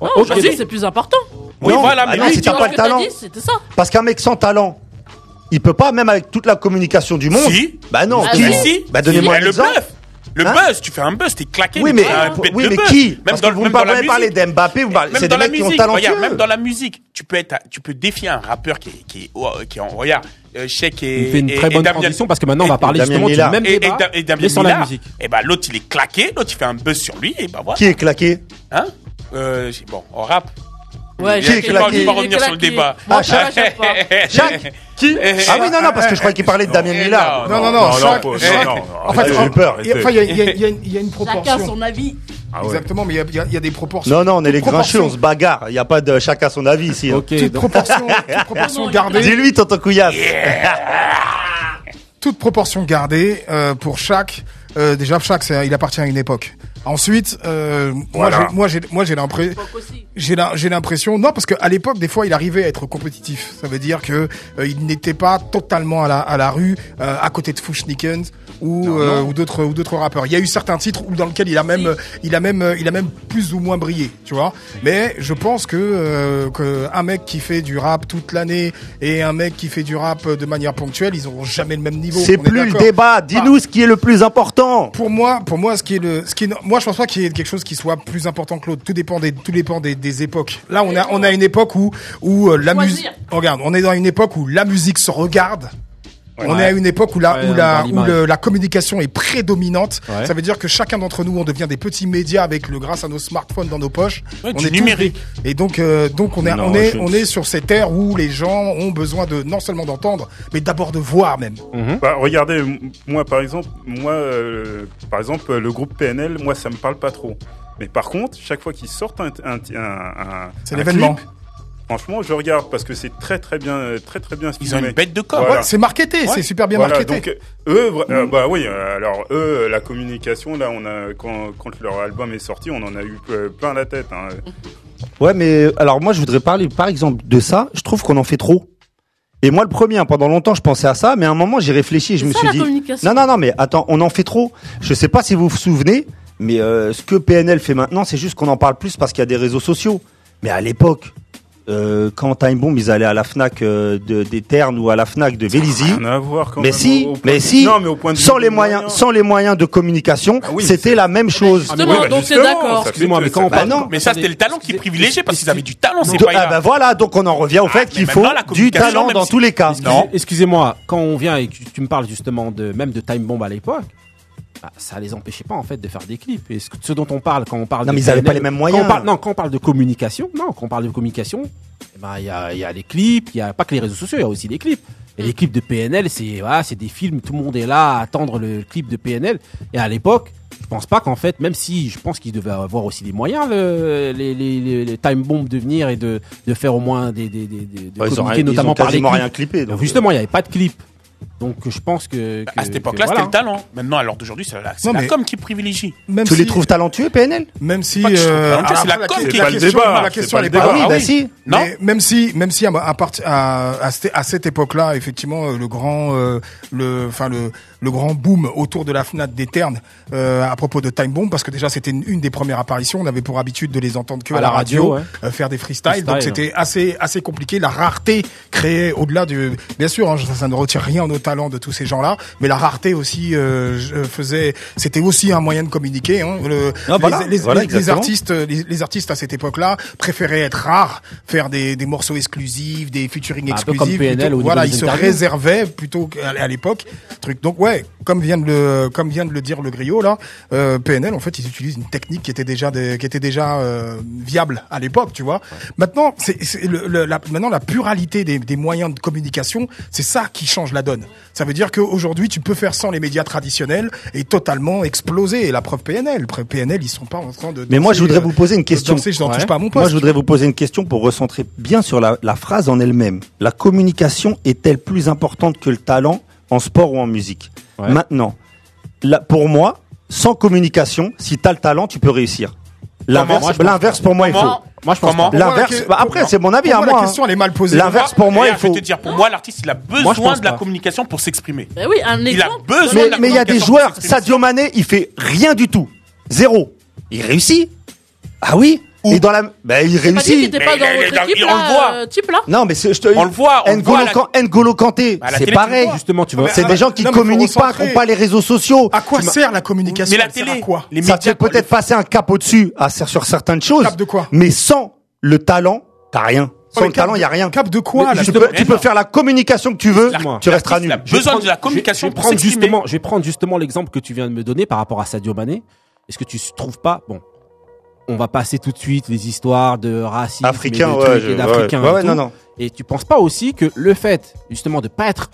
Non, c'est plus important. Oui, Non, voilà, ah mais non, lui, si tu pas le talent. dit, ça. Parce qu'un mec sans talent, il peut pas, même avec toute la communication du monde. Si. Bah non. Ah, qui- Mais si, Bah donnez-moi si, un le bluff. Le Hein buzz, tu fais un buzz, t'es claqué. Oui, mais oui, mais qui Même Parce dans, que vous même me parlez parler d'Mbappé, vous parlez- Même c'est dans des la mecs qui ont musique, talentueux. regarde, même dans la musique, tu peux être, tu peux défier un rappeur qui est, qui est, oh, qui est en, regarde, euh, Sheik et, Il fait une et- très et bonne Damien- transition parce que maintenant on va et- parler justement Millard. du même et, et, et Damien sur la musique. Et ben l'autre il est claqué, l'autre il fait un buzz sur lui et ben voilà. Qui est claqué? Hein? Euh, bon, on rap. Ouais, Qui est claqué est revenir sur le débat. Ah. [LAUGHS] Jacques Qui Ah oui, non, non, parce que je croyais qu'il parlait de Damien Eh, Millard. Non, non, non, non, chaque- faut- chaque- non, non, en fait, j'ai eu peur. il y a- enfin, il y a- il y a- il y a une- il y a une Chacun proportion. son avis. Ah ouais. Exactement, mais il y a- y, y des proportions. Non, non, on est les grincheux, proportion- on se bagarre. Il n'y a pas de chacun son avis ici. hein. Ok, Toute donc- proportion, [LAUGHS] toute proportion gardée. Dis-lui, tonton Couillasse. toute proportion gardée euh, pour chaque. Euh, déjà, chaque, il appartient à une époque. Ensuite, euh, Voilà. moi, j'ai- moi, j'ai, moi, j'ai l'impression, j'ai l'impression, non, parce qu'à l'époque, des fois, il arrivait à être compétitif. Ça veut dire que euh, il n'était pas totalement à la, à la rue, euh, à côté de Fushnikens ou euh, ou d'autres ou d'autres rappeurs. Il y a eu certains titres où dans lesquels il a même, il a même, il a même plus ou moins brillé, tu vois. Mais je pense que euh, que un mec qui fait du rap toute l'année et un mec qui fait du rap de manière ponctuelle, ils auront jamais le même niveau. C'est plus le débat. Dis-nous ce qui est le plus important. pour moi, pour moi, ce qui est le, ce qui est, moi, je pense pas qu'il y ait quelque chose qui soit plus important que l'autre. Tout dépend des, tout dépend des, des époques. Là, on a, on a une époque où, où euh, la musique, regarde, on est dans une époque où la musique se regarde. On est à une époque où la, Ouais, où dans la, où l'image. le- la communication est prédominante. Ouais. Ça veut dire que chacun d'entre nous, on devient des petits médias avec le, grâce à nos smartphones dans nos poches. Ouais, on est numérique. et donc, euh, donc on est, Non, on est, je- on est sur cette ère où les gens ont besoin de, non seulement d'entendre, mais d'abord de voir même. Bah, regardez, moi par exemple, moi euh, par exemple le groupe PNL, moi ça me parle pas trop. Mais par contre, chaque fois qu'ils sortent un, un, un, un- clip, Franchement, je regarde parce que c'est très très bien, euh, très très bien Ils ont une bête de corps. Voilà. C'est marketé, Ouais. c'est super bien Voilà, marketé. donc euh, eux, vra- euh, bah oui, alors eux, la communication, là, on a quand, quand leur album est sorti, on en a eu plein la tête. Hein. Ouais, mais alors moi, je voudrais parler, par exemple, de ça. Je trouve qu'on en fait trop. Et moi, le premier, hein, pendant longtemps, je pensais à ça, mais à un moment, j'ai réfléchi et je me ça, suis la dit. Non, non, non, mais attends, on en fait trop. Je sais pas si vous vous souvenez, mais euh, ce que PNL fait maintenant, c'est juste qu'on en parle plus parce qu'il y a des réseaux sociaux. Mais à l'époque, euh, quand Time Bomb, ils allaient à la Fnac euh, de, des Ternes ou à la Fnac de Vélizy. Mais si, au- au point mais si, Non, mais au point de sans les moyens, sans les moyens de communication, Ah oui, c'était la même chose. Justement, oui, bah donc c'est d'accord. Excusez-moi, fait- mais quand ça on fait- parle. non. Mais ça, c'était le talent qui privilégiait parce qu'ils avaient du talent, c'est pas ah bah voilà, donc on en revient au fait mais qu'il faut du talent dans si- tous les cas. Non. Excusez-moi, quand on vient et que tu me parles justement de même de Time Bomb à l'époque, bah, ça les empêchait pas en fait de faire des clips. Et ce, dont on parle quand on parle Non, de mais ils avaient PNL, pas les mêmes quand moyens. on parle- non, quand on parle de communication, non, quand on parle de communication, eh ben il y a, il y a les clips, il y a pas que les réseaux sociaux, il y a aussi les clips. Et les clips de PNL, c'est voilà, c'est des films, tout le monde est là à attendre le clip de PNL. Et à l'époque, je pense pas qu'en fait, même si je pense qu'ils devaient avoir aussi les moyens, le- les, les, les, les time bombs de venir et de, de faire au moins des, des, des, des- de Ouais, ils ont communiquer rien- ils notamment ont par les clips. rien clippé. donc, Justement, il n'y avait pas de clip. Donc je pense que, que- À cette que époque-là, voilà. c'était le talent. Maintenant, à l'heure d'aujourd'hui, c'est la, la mais- com qui privilégie. Même Tu les si- trouves talentueux, PNL Même si euh, la com qui- C'est pas le question- débat, La question elle est pas Ah oui, là. bah oui. si. Non Mais même si, même si à, à, part- à, à, cette- à cette époque-là, effectivement, euh, le grand, euh, le, enfin le, le grand boom autour de la Fnac des Ternes euh, à propos de Time Bomb, parce que déjà c'était une, une des premières apparitions. On avait pour habitude de les entendre que à, la radio, ouais. euh, faire des freestyles. Freestyle, donc c'était assez assez compliqué. La rareté créée au-delà du, bien sûr, hein, ça, ça ne retire rien au talent de tous ces gens-là, mais la rareté aussi euh, je- faisait, c'était aussi un moyen de communiquer. Hein. Le, Ah, voilà, les, les- voilà, les- les exactement. artistes, les, artistes à cette époque-là préféraient être rares, faire des, des morceaux exclusifs, des featuring Un peu exclusifs. comme PNL plutôt- voilà, ils se réservaient plutôt qu'à à l'époque. Truc. Donc ouais, comme vient de le, comme vient de le dire le griot là, euh, PNL en fait ils utilisent une technique qui était déjà des- qui était déjà euh, viable à l'époque, tu vois. Maintenant, c'est c'est le, le- la, maintenant la pluralité des, des moyens de communication, c'est ça qui change la donne. Ça veut dire qu'aujourd'hui, tu peux faire sans les médias traditionnels et totalement exploser. Et la preuve PNL, PNL, ils sont pas en train de. Mais moi, je voudrais vous poser une question. danser, je n'en touche Ouais. pas à mon Moi, je voudrais vous poser une question pour recentrer bien sur la, la phrase en elle-même. La communication est-elle plus importante que le talent en sport ou en musique Maintenant, là, pour moi, sans communication, si tu as le talent, tu peux réussir. L'inverse, pense l'inverse pour moi, il faut. Moi, je pense. L'inverse, Pour moi, la- bah, après, c'est mon avis pour à moi, la question, hein. elle est mal posée. L'inverse pour moi, il je faut. vais te dire, pour moi, l'artiste, il a besoin de la communication pour s'exprimer. Ben oui, un Il a exemple. besoin Mais de la mais il y a des joueurs. Sadio Mané, il fait rien du tout. Zéro. Il réussit. Ah oui Et dans la. Ben, il T'as pas dit réussit. pas dans il votre dans- équipe, on là, le voit. euh, type là Non, mais c'est- je te. On le voit, on le N'Golo voit Kan- N'Golo Kanté, À la c'est télé, tu le pareil. vois. Justement, tu vois. C'est des gens qui Non, mais faut communiquent pas, qui recentrer. n'ont pas les réseaux sociaux. À quoi sert la communication Mais la Elle sert télé, à quoi les Ça te médias, fait peut-être passer un cap au-dessus à, sur certaines choses. Cap de quoi Mais sans le talent, t'as rien. Sans mais le talent, il y a rien. Cap de quoi Mais là tu peux, tu faire la communication que tu veux, L'artiste, tu resteras il a nul. besoin Je vais de la prendre- communication je vais pour prendre s'exprimer. justement, je vais prendre justement l'exemple que tu viens de me donner par rapport à Sadio Mané. Est-ce que tu trouves pas bon On va passer tout de suite les histoires de racisme, Africain, et de ouais, je- et ouais, et ouais, non, non. Et tu penses pas aussi que le fait justement de pas être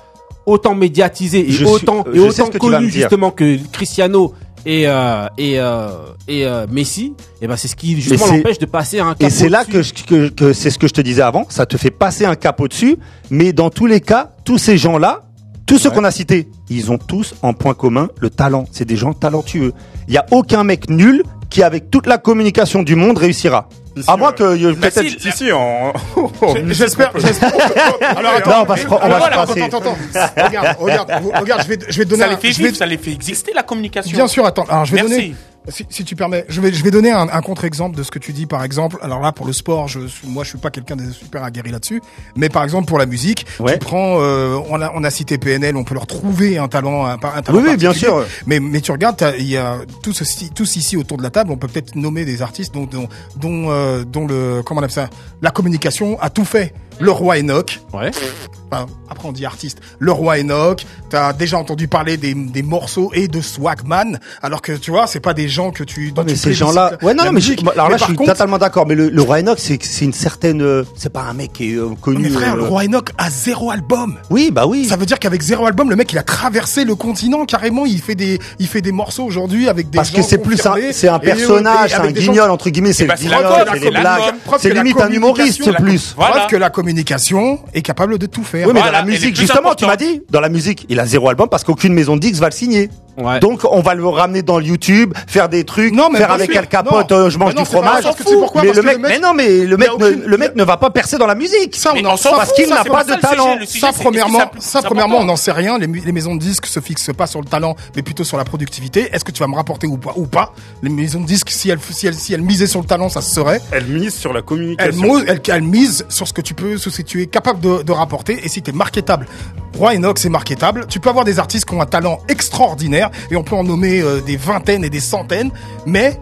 autant médiatisé et Je autant je et autant connu justement que Cristiano et euh, et euh, et euh, Messi, et ben c'est ce qui justement l'empêche de passer un cap Et c'est là que, au-dessus. je- que, que c'est ce que je te disais avant, ça te fait passer un cap au-dessus, mais dans tous les cas, tous ces gens-là, tous ceux qu'on a cités, ils ont tous en point commun le talent. C'est des gens talentueux. Il y a aucun mec nul qui, avec toute la communication du monde, réussira. Si, À moins que euh, peut-être. si, Si, si, en. [LAUGHS] J'espère. [LAUGHS] Alors attends, Non, on va se- on va se attends, attends. Regarde, regarde, regarde, je vais, je vais te donner Ça les fait je vais- ça les fait exister la communication. Bien sûr, attends. Alors, je vais Merci. donner, si, si tu permets, je vais, je vais donner un, un contre-exemple de ce que tu dis, par exemple. Alors là, pour le sport, je, moi, je suis pas quelqu'un de super aguerri là-dessus. Mais par exemple, pour la musique, Ouais. tu prends, euh, on a, on a cité PNL, on peut leur trouver un talent, un, un talent Oui, oui, bien sûr. Mais, mais tu regardes, il y a tous, ici- tous ici autour de la table, on peut peut-être nommer des artistes dont, dont, dont, euh, dont le, comment on appelle ça, la communication a tout fait. Le roi Enoch. Ouais. Enfin, après on dit artiste. Le roi Enoch. T'as déjà entendu parler des, des morceaux et de Swagman. Alors que tu vois, c'est pas des gens que tu. dont mais tu ces gens-là, ouais, non, mais je- alors là, Mais je suis contre, totalement d'accord. Mais le, le Roi Enoch, c'est, c'est une certaine, euh, c'est pas un mec qui est euh, connu. Mais frère, euh, le roi Enoch a zéro album. Oui, bah oui. Ça veut dire qu'avec zéro album, le mec il a traversé le continent carrément. Il fait des, il fait des morceaux aujourd'hui avec des Parce que c'est plus un, c'est un et- et personnage, c'est un gens- guignol entre guillemets, c'est bah, limite un humoriste plus. Voilà. Que la communication est capable de tout faire. Oui, mais Voilà, dans la musique, justement, tu m'as dit, dans la musique, il a zéro album parce qu'aucune maison de Dix va le signer. Ouais. Donc, on va le ramener dans le YouTube, faire des trucs, Non, mais faire avec. Al Capote, euh, je mange non, du pas fromage. pourquoi? Mais le mec, le mec- mais non, mais le mec, ne, aucune- le mec ne va pas percer dans la musique. Ça, on en s'en parce qu'il n'a pas pas de talent. sujet. Le sujet, Ça, premièrement, ça, premièrement, on n'en sait rien. Les, maisons de disques se fixent pas sur le talent, mais plutôt sur la productivité. Est-ce que tu vas me rapporter ou pas, ou pas? Les maisons de disques, si elles, si elles, si elles misaient sur le talent, ça se serait? Elle mise sur la Elles, communication. elles, elles misent sur ce que tu peux, sur ce que tu es capable de, de rapporter et si tu es marketable. Roi Enoch, c'est marketable. Tu peux avoir des artistes qui ont un talent extraordinaire et on peut en nommer euh, des vingtaines et des centaines, mais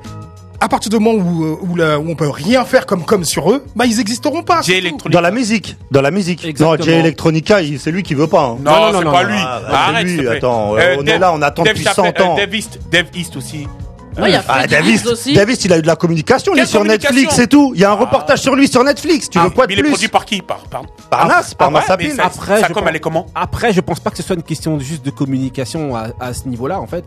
à partir du moment où, euh, où, la- où on peut rien faire comme comme sur eux, bah ils existeront pas. Dans la musique, dans la musique. Exactement. Non, Jay Electronica, c'est lui qui veut pas. hein. Non, Non, non, c'est non, pas non, lui. ah, bah, Arrête, lui, attends, euh, on est là, on attend Dave depuis Chappelle, 100 ans. euh, Dave East, Dave East aussi. Ouais, il y a Ah, Davis, aussi. Davis, il a eu de la communication, il Quelle est sur communication Netflix et tout. Il y a un reportage sur lui sur Netflix. Tu Ah, veux quoi de mais il est plus produit par qui Par, par, Par Nas, par Ah ouais, Massapine. mais ça- Après, sa je com, pense- elle est comment Après, je pense pas que ce soit une question juste de communication à, à ce niveau-là, en fait.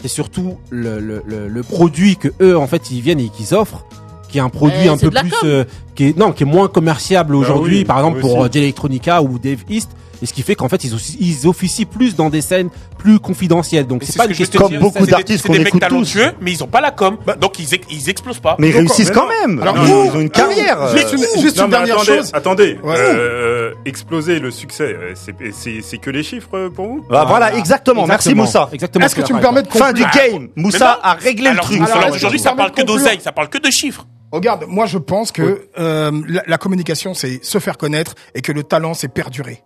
C'est surtout le, le, le, le produit que eux, en fait, ils viennent et qu'ils offrent, qui est un produit Eh, un c'est peu de la plus, com. euh, qui est non, qui est moins commerciable aujourd'hui, oui, par exemple aussi. pour euh, Jay Electronica ou Dave East. Et ce qui fait qu'en fait, ils, aussi- ils officient plus dans des scènes plus confidentielles. Donc c'est ce pas que une question. Comme beaucoup d'artistes qu'on des mecs écoute tous. talentueux, mais ils ont pas la com. Donc ils, ils explosent pas. Mais ils Donc, réussissent mais quand non. même. Alors, ils, vous- ils ont une carrière. Juste euh. une, juste Non, une mais dernière attendez, chose. attendez. Ouais. Euh, exploser le succès, euh, c'est- que les chiffres euh, pour vous Bah, voilà, exactement. Merci Exactement. Moussa. Exactement. Est-ce que tu me permets de Fin du game. Mais Moussa non. a réglé le truc. aujourd'hui, tu ça me parle que d'oseille, ça parle que de chiffres. Regarde, moi je pense que euh, la, la communication c'est se faire connaître et que le talent c'est perdurer.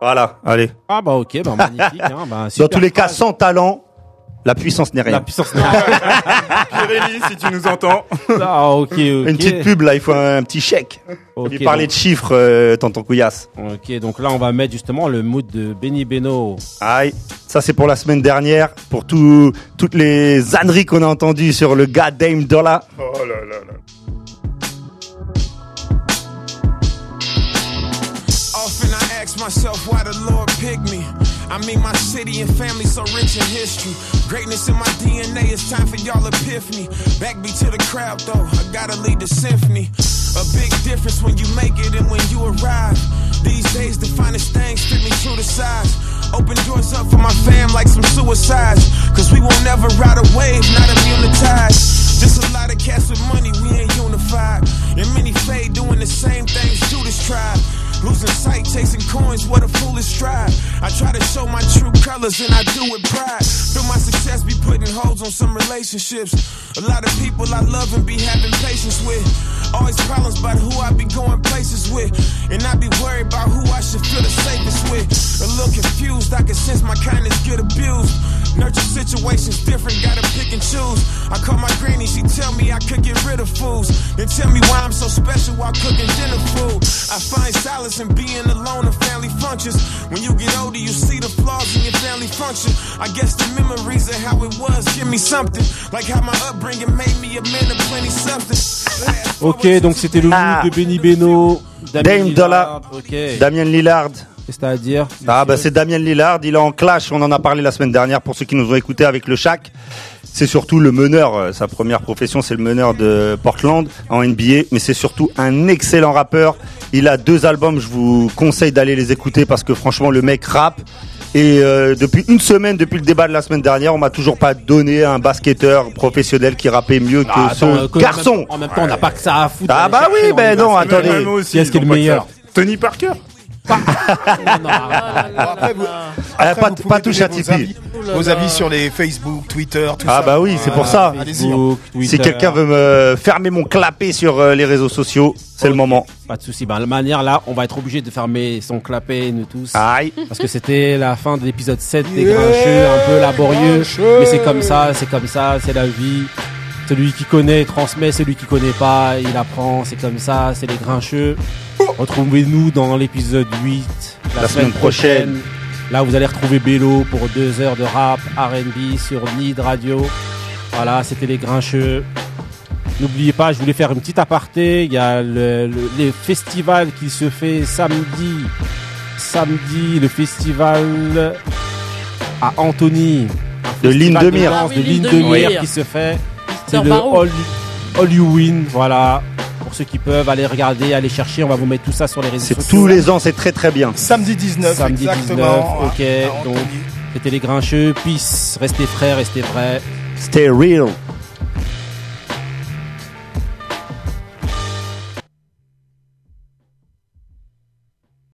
Voilà, allez. Ah bah ok, bah magnifique. hein, bah, Dans super tous les cas, phrase. sans talent, la puissance n'est La rien. puissance. [LAUGHS] Pirelli, si tu nous entends. ah ok, ok. Une petite pub là, il faut un petit chèque. Ok, parlait donc- de chiffres, euh, tonton Couillasse. Ok, donc là on va mettre justement le mood de Benny Beno. Aïe, ça c'est pour la semaine dernière, pour tout, toutes les âneries qu'on a entendues sur le goddamn dollar. Oh là là là. Myself why the Lord picked me. I mean, my city and family so rich in history. Greatness in my DNA, it's time for y'all epiphany. Back Backbeat to the crowd though, I gotta lead the symphony. A big difference when you make it and when you arrive. These days, the finest things fit me to size. Open doors up for my fam like some suicides. Cause we won't never ride a wave, not immunized. Just a lot of cats with money, we ain't unified. And many fade doing the same things Judas tried. Losing sight, chasing coins, what a foolish stride. I try to show my true colors and I do it pride. Feel my success be putting holes on some relationships. A lot of people I love and be having patience with. Always problems about who I be going places with. And I be worried about who I should feel the safest with. A little confused, I can sense my kindness get abused. Nurture situations different, gotta pick and choose. I call my granny, she tell me I could get rid of fools. Then tell me why I'm so special while cooking dinner food. I find solace in being alone in family functions. When you get older, you see the flaws in your family function. I guess the memories of how it was give me something. Like how my upbringing made me a man of plenty substance. Ok, donc c'était le Ah. de Benny Beno, Dame Lillard. Dollar, Ok. Damien Lillard. Qu'est-ce que t'as à dire Ah bah c'est Damien Lillard, il est en clash, on en a parlé la semaine dernière pour ceux qui nous ont écoutés avec le Shaq. C'est surtout le meneur, euh, sa première profession c'est le meneur de Portland en NBA, mais c'est surtout un excellent rappeur. Il a deux albums, je vous conseille d'aller les écouter parce que franchement le mec rappe. Et euh, depuis une semaine, depuis le débat de la semaine dernière, on m'a toujours pas donné un basketteur professionnel qui rappait mieux que Ah, ce attends, euh, que- garçon. En même, en même temps, on n'a pas que ça à foutre. Ah bah oui, ben non, attendez. Qui est-ce qui est le meilleur? Tony Parker [LAUGHS] Après, vous, Ah, après, pas- vous pouvez pas touche donner à vos Tipeee. avis, Vos avis sur les Facebook, Twitter, tout ça. Ah bah oui, c'est pour ça. Facebook. Si quelqu'un veut me fermer mon clapet sur euh, les réseaux sociaux, c'est le moment. Pas de souci. Ben, la manière là, on va être obligé de fermer son clapet, nous tous. Aïe. Parce que c'était la fin de l'épisode 7 des Yeah, Grincheux, un peu laborieux. Grincheux. Mais c'est comme ça, c'est comme ça, c'est la vie. Celui qui connaît transmet, celui qui connaît pas, il apprend, c'est comme ça, c'est les Grincheux. [LAUGHS] Retrouvez-nous dans l'épisode 8 la, La semaine prochaine. Là, vous allez retrouver Bélo pour deux heures de rap, RB sur Nid Radio. Voilà, c'était les Grincheux. N'oubliez pas, je voulais faire une petite aparté. Il y a le, le- les festivals qui se fait samedi. Samedi, le festival à Antony. Un De festival Lynn Demire. danse Ah de Lynn Demire. Demire qui se fait. C'est le. All, All You Win. Voilà. Pour ceux qui peuvent, aller regarder, aller chercher. On va vous mettre tout ça sur les réseaux C'est sociaux. tous les ans, c'est très très bien. Samedi 19, Samedi exactement. 19, ok. à- à donc, c'était les grincheux. Peace. Restez frères, restez vrais. Stay real.